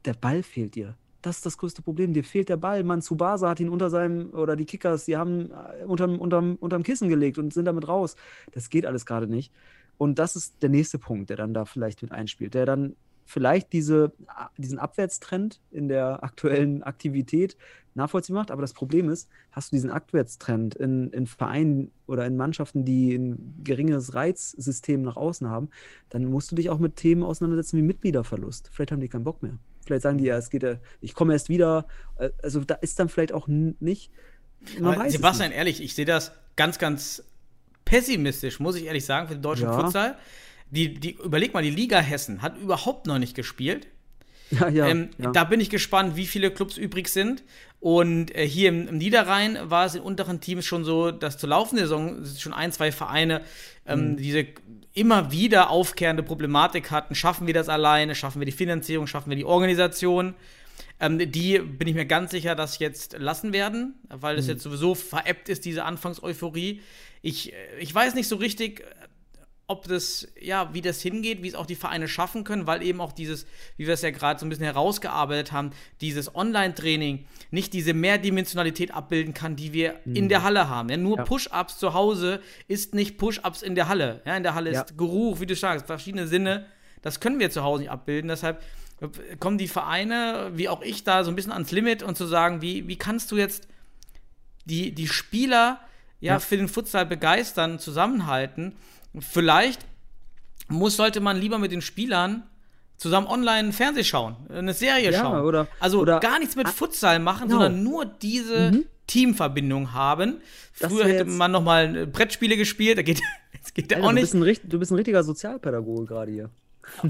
Der Ball fehlt dir. Das ist das größte Problem. Dir fehlt der Ball. Mansubasa hat ihn unter seinem, oder die Kickers, die haben äh, unterm, unterm, unterm Kissen gelegt und sind damit raus. Das geht alles gerade nicht. Und das ist der nächste Punkt, der dann da vielleicht mit einspielt, der dann vielleicht diese, diesen Abwärtstrend in der aktuellen Aktivität nachvollziehbar macht. Aber das Problem ist, hast du diesen Abwärtstrend in, in Vereinen oder in Mannschaften, die ein geringes Reizsystem nach außen haben, dann musst du dich auch mit Themen auseinandersetzen wie Mitgliederverlust. Vielleicht haben die keinen Bock mehr. Vielleicht sagen die ja, es geht ja, ich komme erst wieder. Äh, Also da ist dann vielleicht auch nicht. Sebastian, ehrlich, ich sehe das ganz, ganz pessimistisch, muss ich ehrlich sagen, für den deutschen Ja. Futsal. Die, die, überleg mal, die Liga Hessen hat überhaupt noch nicht gespielt. Ja, ja, ähm, ja. Da bin ich gespannt, wie viele Clubs übrig sind. Und äh, hier im, im Niederrhein war es in unteren Teams schon so, dass zur laufenden Saison schon ein, zwei Vereine ähm, Mhm. diese immer wieder aufkehrende Problematik hatten. Schaffen wir das alleine? Schaffen wir die Finanzierung? Schaffen wir die Organisation? Ähm, die bin ich mir ganz sicher, dass jetzt lassen werden, weil Mhm. es jetzt sowieso veräppt ist, diese Anfangseuphorie. Ich, äh, ich weiß nicht so richtig, äh, ob das, ja, wie das hingeht, wie es auch die Vereine schaffen können, weil eben auch dieses, wie wir es ja gerade so ein bisschen herausgearbeitet haben, dieses Online-Training nicht diese Mehrdimensionalität abbilden kann, die wir in der Halle haben. Ja, nur Mhm. Ja. Push-Ups zu Hause ist nicht Push-Ups in der Halle. Ja, in der Halle ist Geruch, wie du sagst, verschiedene Sinne. Das können wir zu Hause nicht abbilden. Deshalb kommen die Vereine, wie auch ich, da so ein bisschen ans Limit und zu sagen, wie, wie kannst du jetzt die, die Spieler ja, Ja. für den Futsal begeistern, zusammenhalten. Vielleicht muss, sollte man lieber mit den Spielern zusammen online Fernseh schauen, eine Serie Ja, schauen. oder- also oder- gar nichts mit Futsal machen, Genau. sondern nur diese Teamverbindung haben. Früher hätte man noch mal Brettspiele gespielt, da geht, das geht ja Alter, auch du, nicht. bist ein, du bist ein richtiger Sozialpädagoge gerade hier.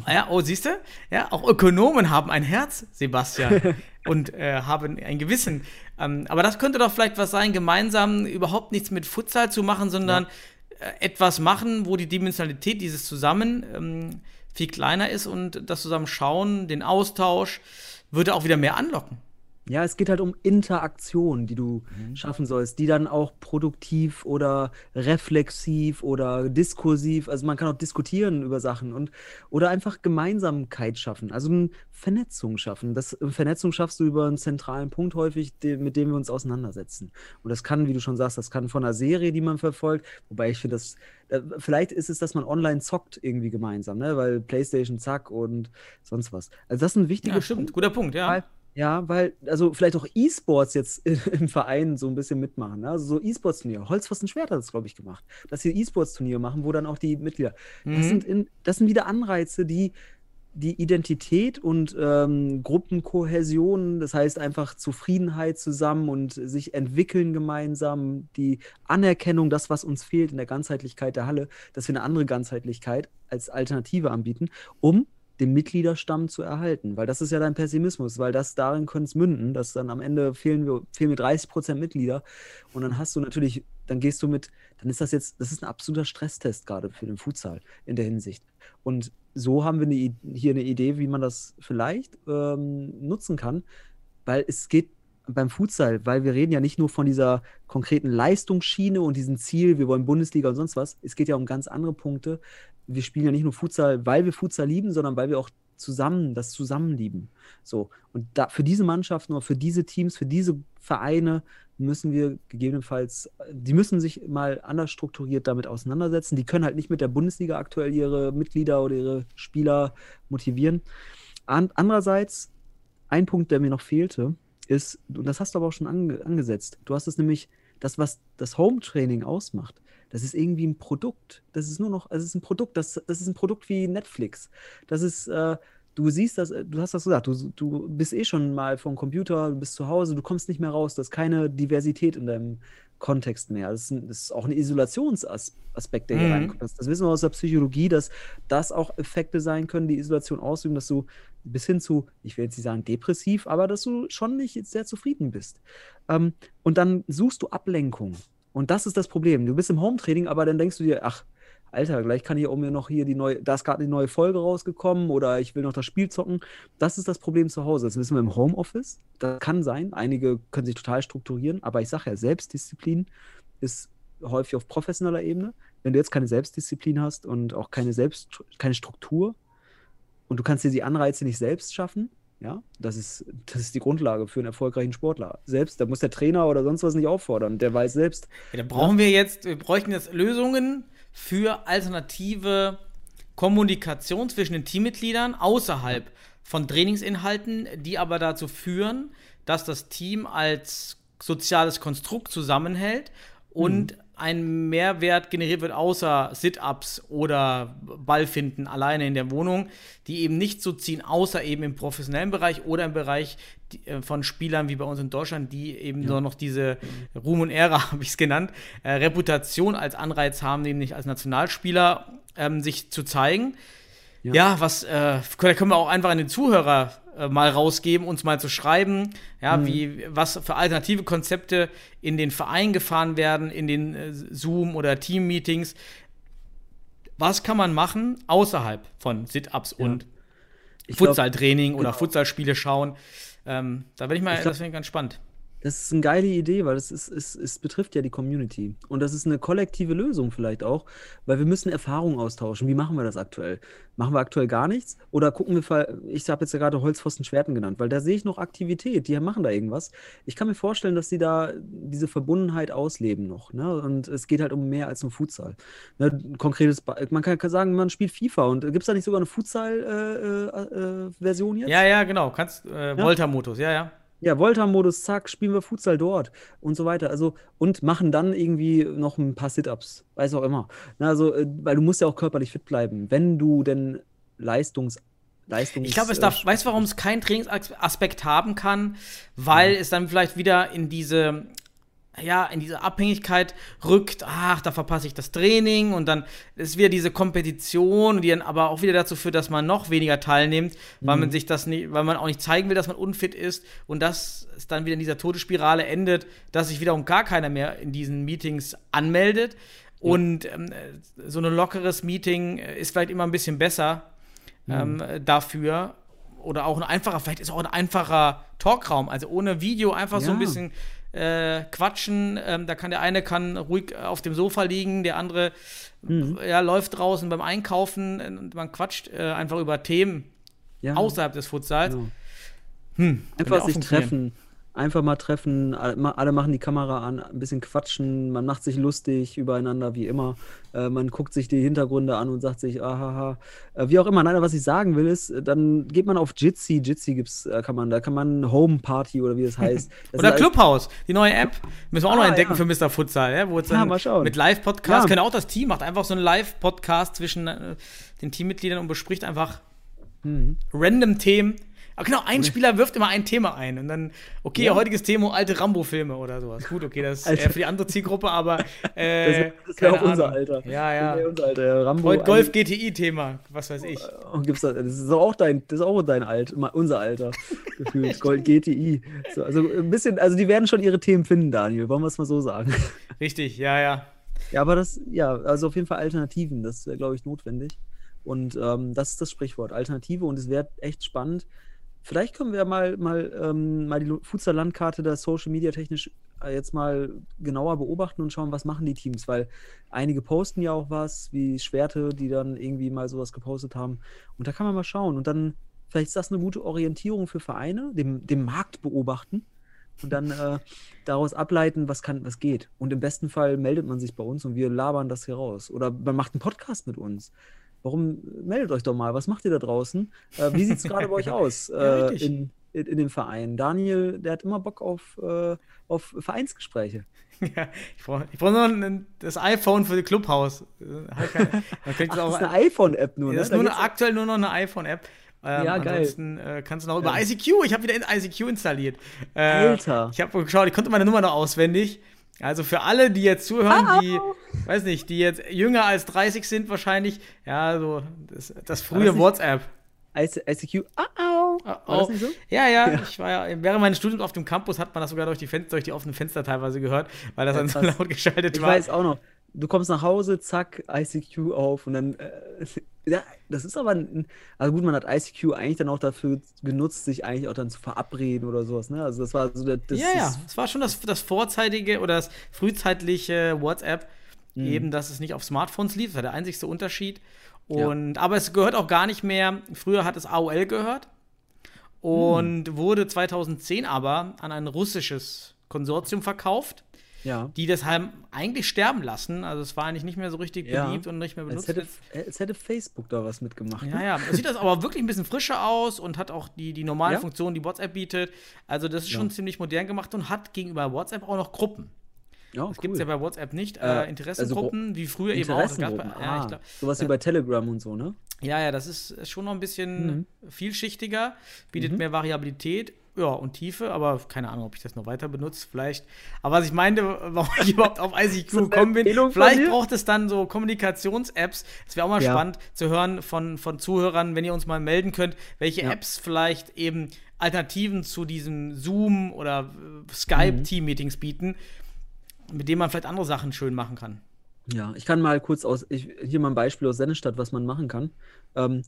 Ja, oh, siehst du? Ja, auch Ökonomen haben ein Herz, Sebastian, und äh, haben ein Gewissen. Ähm, aber das könnte doch vielleicht was sein, gemeinsam überhaupt nichts mit Futsal zu machen, sondern äh, etwas machen, wo die Dimensionalität dieses Zusammen ähm, viel kleiner ist und das zusammen schauen, den Austausch, würde auch wieder mehr anlocken. Ja, es geht halt um Interaktion, die du schaffen sollst, die dann auch produktiv oder reflexiv oder diskursiv, also man kann auch diskutieren über Sachen und oder einfach Gemeinsamkeit schaffen, also eine Vernetzung schaffen. Das Vernetzung schaffst du über einen zentralen Punkt häufig, den, mit dem wir uns auseinandersetzen. Und das kann, wie du schon sagst, das kann von einer Serie, die man verfolgt, wobei ich finde, das äh, vielleicht ist es, dass man online zockt irgendwie gemeinsam, ne, weil PlayStation zack und sonst was. Also das sind wichtige Ja, stimmt. Guter Punkt, ja. weil, ja, weil, also vielleicht auch E-Sports jetzt im Verein so ein bisschen mitmachen. Ne? Also so E-Sports-Turnier. Holzpfosten Schwert hat das, glaube ich, gemacht. Dass sie E-Sports-Turnier machen, wo dann auch die Mitglieder. Mhm. Das, sind in, das sind wieder Anreize, die die Identität und ähm, Gruppenkohäsion, das heißt einfach Zufriedenheit zusammen und sich entwickeln gemeinsam, die Anerkennung, das, was uns fehlt in der Ganzheitlichkeit der Halle, dass wir eine andere Ganzheitlichkeit als Alternative anbieten, um den Mitgliederstamm zu erhalten. Weil das ist ja dein Pessimismus, weil das darin könnte es münden, dass dann am Ende fehlen wir, fehlen mir 30 Prozent Mitglieder und dann hast du natürlich, dann gehst du mit, dann ist das jetzt, das ist ein absoluter Stresstest gerade für den Futsal in der Hinsicht. Und so haben wir eine, hier eine Idee, wie man das vielleicht ähm, nutzen kann, weil es geht beim Futsal, weil wir reden ja nicht nur von dieser konkreten Leistungsschiene und diesem Ziel, wir wollen Bundesliga und sonst was. Es geht ja um ganz andere Punkte. Wir spielen ja nicht nur Futsal, weil wir Futsal lieben, sondern weil wir auch zusammen das zusammen lieben. So und da für diese Mannschaften oder für diese Teams, für diese Vereine müssen wir gegebenenfalls, die müssen sich mal anders strukturiert damit auseinandersetzen. Die können halt nicht mit der Bundesliga aktuell ihre Mitglieder oder ihre Spieler motivieren. An, andererseits, ein Punkt, der mir noch fehlte, ist, und das hast du aber auch schon ange, angesetzt, du hast es nämlich, das, was das Home-Training ausmacht, das ist irgendwie ein Produkt. Das ist nur noch, es ist ein Produkt, das, das ist ein Produkt wie Netflix. Das ist, äh, du siehst das, du hast das gesagt, du, du bist eh schon mal vom Computer, du bist zu Hause, du kommst nicht mehr raus, du hast keine Diversität in deinem Kontext mehr. Das ist, ein, das ist auch ein Isolationsaspekt, der hier Mhm. reinkommt. Das, das wissen wir aus der Psychologie, dass das auch Effekte sein können, die Isolation ausüben, dass du bis hin zu, ich will jetzt nicht sagen depressiv, aber dass du schon nicht sehr zufrieden bist. Ähm, und dann suchst du Ablenkung. Und das ist das Problem. Du bist im Home-Training, aber dann denkst du dir, ach, Alter, gleich kann ich auch mir noch hier die neue, da ist gerade die neue Folge rausgekommen oder ich will noch das Spiel zocken. Das ist das Problem zu Hause. Das wissen wir im Homeoffice. Das kann sein. Einige können sich total strukturieren, aber ich sage ja, Selbstdisziplin ist häufig auf professioneller Ebene. Wenn du jetzt keine Selbstdisziplin hast und auch keine Selbst, keine Struktur und du kannst dir die Anreize nicht selbst schaffen, ja, das ist, das ist die Grundlage für einen erfolgreichen Sportler. Selbst, da muss der Trainer oder sonst was nicht auffordern. Der weiß selbst, Ja, da brauchen wir jetzt, wir bräuchten jetzt Lösungen für alternative Kommunikation zwischen den Teammitgliedern außerhalb von Trainingsinhalten, die aber dazu führen, dass das Team als soziales Konstrukt zusammenhält und ein Mehrwert generiert wird, außer Sit-Ups oder Ballfinden alleine in der Wohnung, die eben nicht so ziehen, außer eben im professionellen Bereich oder im Bereich äh, von Spielern wie bei uns in Deutschland, die eben nur noch diese Ruhm und Ehre, habe ich es genannt, äh, Reputation als Anreiz haben, nämlich als Nationalspieler ähm, sich zu zeigen. Ja. Ja, was, äh, da können wir auch einfach an den Zuhörer mal rausgeben, uns mal zu schreiben, ja, wie, was für alternative Konzepte in den Verein gefahren werden, in den äh, Zoom- oder Team-Meetings. Was kann man machen außerhalb von Sit-Ups und ich glaub, Futsaltraining oder genau. Futsalspiele schauen? Ähm, da bin ich mal, Ich glaub- das finde ich ganz spannend. Das ist eine geile Idee, weil es, ist, es, es betrifft ja die Community. Und das ist eine kollektive Lösung vielleicht auch, weil wir müssen Erfahrungen austauschen. Wie machen wir das aktuell? Machen wir aktuell gar nichts? Oder gucken wir, ich habe jetzt ja gerade Holzpfosten Schwerten genannt, weil da sehe ich noch Aktivität, die machen da irgendwas. Ich kann mir vorstellen, dass die da diese Verbundenheit ausleben noch. Ne? Und es geht halt um mehr als nur Futsal. Ne? Konkretes, man kann kann sagen, man spielt FIFA und gibt es da nicht sogar eine Futsal-Version äh, äh, Version jetzt? Ja, ja, genau. Kannst, äh, Volta-Modus, ja, ja. Ja, Volta-Modus, zack, spielen wir Futsal dort und so weiter. Also, und machen dann irgendwie noch ein paar Sit-Ups, weiß auch immer. Na, also, äh, weil du musst ja auch körperlich fit bleiben. Wenn du denn Leistungs, Leistungs Ich glaube, es darf, äh, weißt du, warum es keinen Trainingsaspekt haben kann? Weil es dann vielleicht wieder in diese, ja, in diese Abhängigkeit rückt, ach, da verpasse ich das Training und dann ist wieder diese Kompetition, die dann aber auch wieder dazu führt, dass man noch weniger teilnimmt, weil man sich das nicht, weil man auch nicht zeigen will, dass man unfit ist und das ist dann wieder in dieser Todesspirale endet, dass sich wiederum gar keiner mehr in diesen Meetings anmeldet. Und ähm, so ein lockeres Meeting ist vielleicht immer ein bisschen besser ähm, dafür. Oder auch ein einfacher, vielleicht ist auch ein einfacher Talkraum, also ohne Video, einfach so ein Ja. bisschen äh, quatschen. Ähm, da kann der eine kann ruhig auf dem Sofa liegen, der andere Mhm. ja, läuft draußen beim Einkaufen äh, und man quatscht äh, einfach über Themen ja, außerhalb des Futsals. genau. Hm, Einfach sich treffen. Einfach mal treffen, alle ma- alle machen die Kamera an, ein bisschen quatschen, man macht sich lustig übereinander, wie immer. Äh, man guckt sich die Hintergründe an und sagt sich, ahaha. Äh, wie auch immer, nein, was ich sagen will, ist, dann geht man auf Jitsi. Jitsi gibt's, äh, kann man, da kann man Home Party oder wie das heißt. Das Oder Clubhouse, die neue App. Müssen wir auch noch Ah, entdecken ja. für Mr. Futsal, ja, wo jetzt Ja, dann mal schauen. mit Live-Podcast, Ja. können auch das Team macht einfach so einen Live-Podcast zwischen äh, den Teammitgliedern und bespricht einfach Mhm. random Themen. Aber genau, ein Spieler wirft immer ein Thema ein und dann, okay, Ja. heutiges Thema, alte Rambo-Filme oder sowas. Gut, okay, das ist eher für die andere Zielgruppe, aber Das äh, wär- das wäre auch keine unser. Alter. Ja, Das ja. wär unser Alter. Ja, Rambo. Heute Golf GTI-Thema, was weiß ich. Oh, gibt's das, das ist auch dein, das ist auch dein Alt, unser Alter gefühlt. Gold GTI. So, also ein bisschen, also die werden schon ihre Themen finden, Daniel, wollen wir es mal so sagen. Richtig, ja, ja. Ja, aber das, ja, also auf jeden Fall Alternativen, das wäre, glaube ich, notwendig. Und ähm, das ist das Sprichwort, Alternative und es wäre echt spannend. Vielleicht können wir mal, mal, ähm, mal die Futsal-Landkarte da Social Media technisch äh, jetzt mal genauer beobachten und schauen, was machen die Teams, weil einige posten ja auch was, wie Schwerte, die dann irgendwie mal sowas gepostet haben. Und da kann man mal schauen. Und dann, vielleicht ist das eine gute Orientierung für Vereine, dem, dem Markt beobachten und dann äh, daraus ableiten, was kann, was geht. Und im besten Fall meldet man sich bei uns und wir labern das hier raus. Oder man macht einen Podcast mit uns. Warum meldet euch doch mal? Was macht ihr da draußen? Äh, wie sieht es gerade bei euch aus äh, in, in, in dem Verein? Daniel, der hat immer Bock auf, äh, auf Vereinsgespräche. ja ich brauche brauch nur ein, das iPhone für. Äh, Ach, es auch, das ist eine iPhone-App nur, ne? Das ist Da nur eine, aktuell nur noch eine iPhone-App. Ähm, Ja, geil. Ansonsten äh, kannst du noch über Ja. ICQ. Ich habe wieder ICQ installiert. Äh, Alter. Ich habe geschaut, ich konnte meine Nummer noch auswendig. Also für alle, die jetzt zuhören, die, weiß nicht, die jetzt jünger als 30 sind wahrscheinlich, ja, so das, das frühe das WhatsApp. IC ICQ. Ah, au. Oh, War oh. das so? Ja, ja, ich war ja, während meines Studiums auf dem Campus hat man das sogar durch die Fenster, durch die offenen Fenster teilweise gehört, weil das Ja, dann so laut geschaltet Ich war. weiß auch noch. Du kommst nach Hause, zack, ICQ auf und dann. Äh, ja, das ist aber. Ein, also gut, man hat ICQ eigentlich dann auch dafür genutzt, sich eigentlich auch dann zu verabreden oder sowas. Ne? Also das war so der, das ja, ja, es war schon das, das vorzeitige oder das frühzeitliche WhatsApp, Mhm. eben, dass es nicht auf Smartphones lief, das war der einzigste Unterschied. Und, Aber es gehört auch gar nicht mehr, früher hat es AOL gehört und Mhm. wurde 2010 aber an ein russisches Konsortium verkauft, ja. die deshalb eigentlich sterben lassen. Also es war eigentlich nicht mehr so richtig Ja. beliebt und nicht mehr benutzt. hätte, als hätte Facebook da was mitgemacht. Ja, ne? ja. Es sieht das aber wirklich ein bisschen frischer aus und hat auch die, die normalen Ja? Funktionen, die WhatsApp bietet. Also, das ist schon ziemlich modern gemacht und hat gegenüber WhatsApp auch noch Gruppen. Ja, Das gibt es ja bei WhatsApp nicht. Äh, Äh, Interessengruppen, wie früher eben auch. Das gab's bei- Interessengruppen. ja, Ah, ich glaub, sowas wie bei Telegram und so, ne? ja, ja, das ist schon noch ein bisschen Mhm. vielschichtiger, bietet mehr Variabilität. Ja, und Tiefe, aber keine Ahnung, ob ich das noch weiter benutze, vielleicht. Aber was ich meinte, warum ich überhaupt auf ICQ gekommen bin, vielleicht braucht es dann so Kommunikations-Apps. Es wäre auch mal Ja. spannend zu hören von, von Zuhörern, wenn ihr uns mal melden könnt, welche Ja. Apps vielleicht eben Alternativen zu diesem Zoom oder Mhm. äh, Skype-Team-Meetings bieten, mit denen man vielleicht andere Sachen schön machen kann. Ja, ich kann mal kurz aus, ich, hier mal ein Beispiel aus Sennestadt, was man machen kann. Ähm,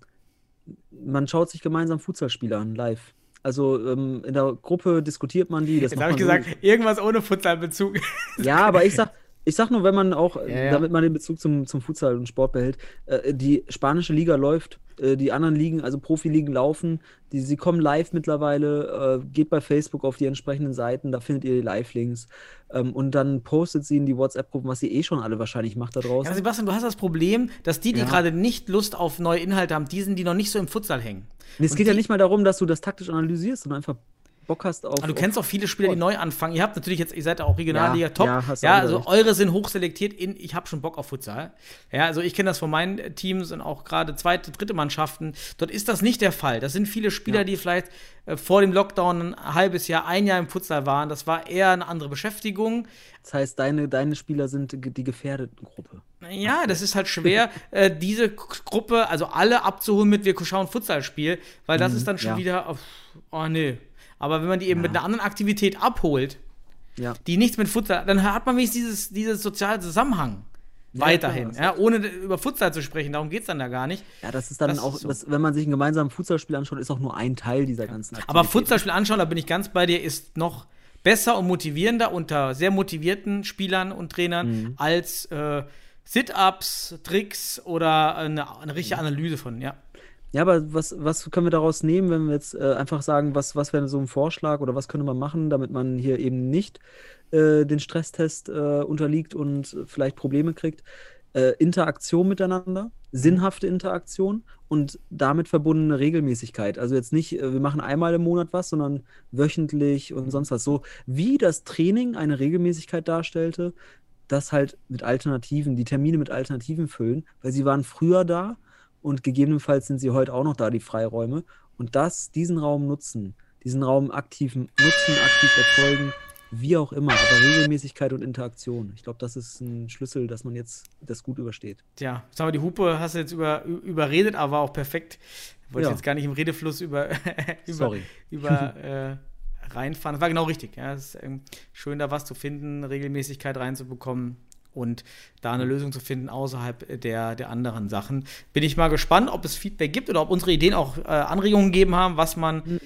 man schaut sich gemeinsam Futsalspiele an, live. Also ähm, in der Gruppe diskutiert man die. Das Jetzt habe ich man gesagt, irgendwas ohne Futsal-Bezug. Ja, aber ich sag, ich sag nur, wenn man auch, äh, ja. damit man den Bezug zum, zum Futsal und Sport behält, äh, die spanische Liga läuft, äh, die anderen Ligen, also Profiligen laufen, die, sie kommen live mittlerweile, äh, geht bei Facebook auf die entsprechenden Seiten, da findet ihr die Live-Links ähm, und dann postet sie in die WhatsApp-Gruppen, was sie eh schon alle wahrscheinlich macht da Ja, draußen. Sebastian, du hast das Problem, dass die, die Ja. gerade nicht Lust auf neue Inhalte haben, die sind, die noch nicht so im Futsal hängen. Nee, es Und geht ja nicht mal darum, dass du das taktisch analysierst, sondern einfach Bock hast auf. Aber du kennst auch viele Spieler, die neu anfangen. Ihr habt natürlich jetzt, ihr seid ja auch Ja, Regionalliga top. ja, du ja auch also eure sind hochselektiert in, ich habe schon Bock auf Futsal. Ja, also ich kenne das von meinen Teams und auch gerade zweite, dritte Mannschaften. Dort ist das nicht der Fall. Das sind viele Spieler, Ja. die vielleicht äh, vor dem Lockdown ein halbes Jahr, ein Jahr im Futsal waren. Das war eher eine andere Beschäftigung. Das heißt, deine, deine Spieler sind die gefährdeten Gruppe. Ja, das ist halt schwer, äh, diese Gruppe, also alle abzuholen mit wir schauen Futsalspiel, weil das ist dann schon ja. wieder, oh, oh nee. Aber wenn man die eben mit einer anderen Aktivität abholt, Ja. die nichts mit Futsal, dann hat man wenigstens dieses, dieses soziale Zusammenhang. Weiterhin, klar, ja, ohne über Futsal zu sprechen, darum geht es dann ja gar nicht. Ja, das ist dann Das auch, ist so. das, wenn man sich ein gemeinsames Futsalspiel anschaut, ist auch nur ein Teil dieser ganzen Aktivität. Aber Futsalspiel anschauen, da bin ich ganz bei dir, ist noch besser und motivierender unter sehr motivierten Spielern und Trainern Mhm. als äh, Sit-Ups, Tricks oder eine, eine richtige Analyse von, ja. Ja, aber was, was können wir daraus nehmen, wenn wir jetzt äh, einfach sagen, was, was wäre so ein Vorschlag oder was könnte man machen, damit man hier eben nicht äh, den Stresstest äh, unterliegt und vielleicht Probleme kriegt? Äh, Interaktion miteinander, sinnhafte Interaktion und damit verbundene Regelmäßigkeit. Also jetzt nicht, äh, wir machen einmal im Monat was, sondern wöchentlich und sonst was. So wie das Training eine Regelmäßigkeit darstellte, das halt mit Alternativen, die Termine mit Alternativen füllen, weil sie waren früher da und gegebenenfalls sind sie heute auch noch da, die Freiräume. Und das, diesen Raum nutzen, diesen Raum aktiv nutzen, aktiv erzeugen, wie auch immer, aber Regelmäßigkeit und Interaktion. Ich glaube, das ist ein Schlüssel, dass man jetzt das gut übersteht. Tja, sag mal, die Hupe hast du jetzt über, überredet, aber war auch perfekt. Wollte Ja. jetzt gar nicht im Redefluss über, über, Sorry. über äh, reinfahren. Das war genau richtig. Ja. Es ist ähm, schön, da was zu finden, Regelmäßigkeit reinzubekommen und da eine Lösung zu finden außerhalb der, der anderen Sachen. Bin ich mal gespannt, ob es Feedback gibt oder ob unsere Ideen auch äh, Anregungen gegeben haben, was man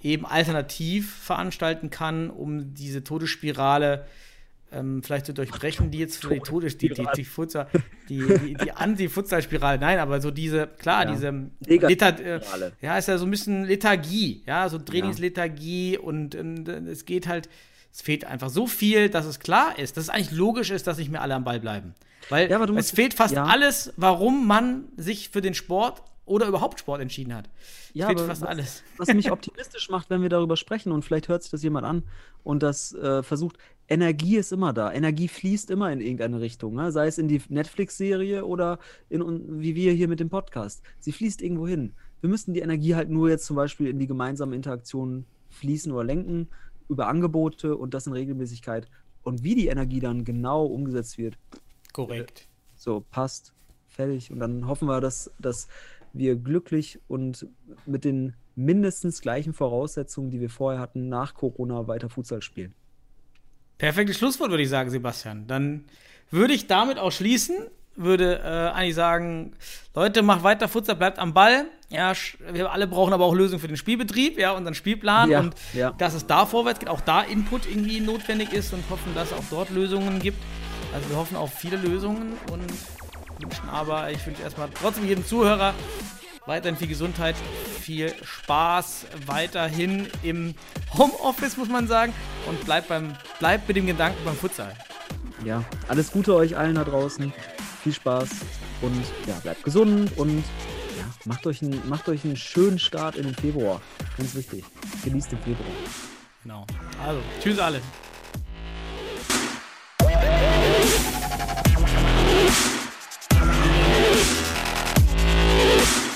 eben alternativ veranstalten kann, um diese Todesspirale ähm, vielleicht zu durchbrechen, die jetzt für die Todes, die, die, die, Futsal, die, die, die Anti-Futsal-Spirale, nein, aber so diese, klar, Ja. diese Letha- äh, ja, ist ja so ein bisschen Lethargie, ja, so Trainingslethargie und ähm, es geht halt, es fehlt einfach so viel, dass es klar ist, dass es eigentlich logisch ist, dass nicht mehr alle am Ball bleiben. Weil Ja, du es musst- fehlt fast ja. alles, warum man sich für den Sport oder überhaupt Sport entschieden hat. Es Ja, fehlt fast was- alles. Was mich optimistisch macht, wenn wir darüber sprechen und vielleicht hört sich das jemand an und das äh, versucht, Energie ist immer da. Energie fließt immer in irgendeine Richtung, ne? sei es in die Netflix-Serie oder in, wie wir hier mit dem Podcast. Sie fließt irgendwo hin. Wir müssen die Energie halt nur jetzt zum Beispiel in die gemeinsamen Interaktionen fließen oder lenken, über Angebote und das in Regelmäßigkeit. Und wie die Energie dann genau umgesetzt wird, Korrekt. so passt, fertig. Und dann hoffen wir, dass, dass wir glücklich und mit den mindestens gleichen Voraussetzungen, die wir vorher hatten, nach Corona weiter Futsal spielen. Perfektes Schlusswort, würde ich sagen, Sebastian. Dann würde ich damit auch schließen. Würde äh, eigentlich sagen, Leute, macht weiter Futsal, bleibt am Ball. Ja, wir alle brauchen aber auch Lösungen für den Spielbetrieb, ja, unseren Spielplan Ja, und ja. dass es da vorwärts geht, auch da Input irgendwie notwendig ist und hoffen, dass es auch dort Lösungen gibt. Also wir hoffen auf viele Lösungen und wünschen aber, ich wünsche erstmal trotzdem jedem Zuhörer weiterhin viel Gesundheit, viel Spaß weiterhin im Homeoffice, muss man sagen. Und bleibt, beim, bleibt mit dem Gedanken beim Futsal ja, alles Gute euch allen da draußen. Viel Spaß und ja, bleibt gesund und ja, macht euch einen, macht euch einen schönen Start in den Februar. Ganz wichtig. Genießt den Februar. Genau. Also, tschüss alle. Peace.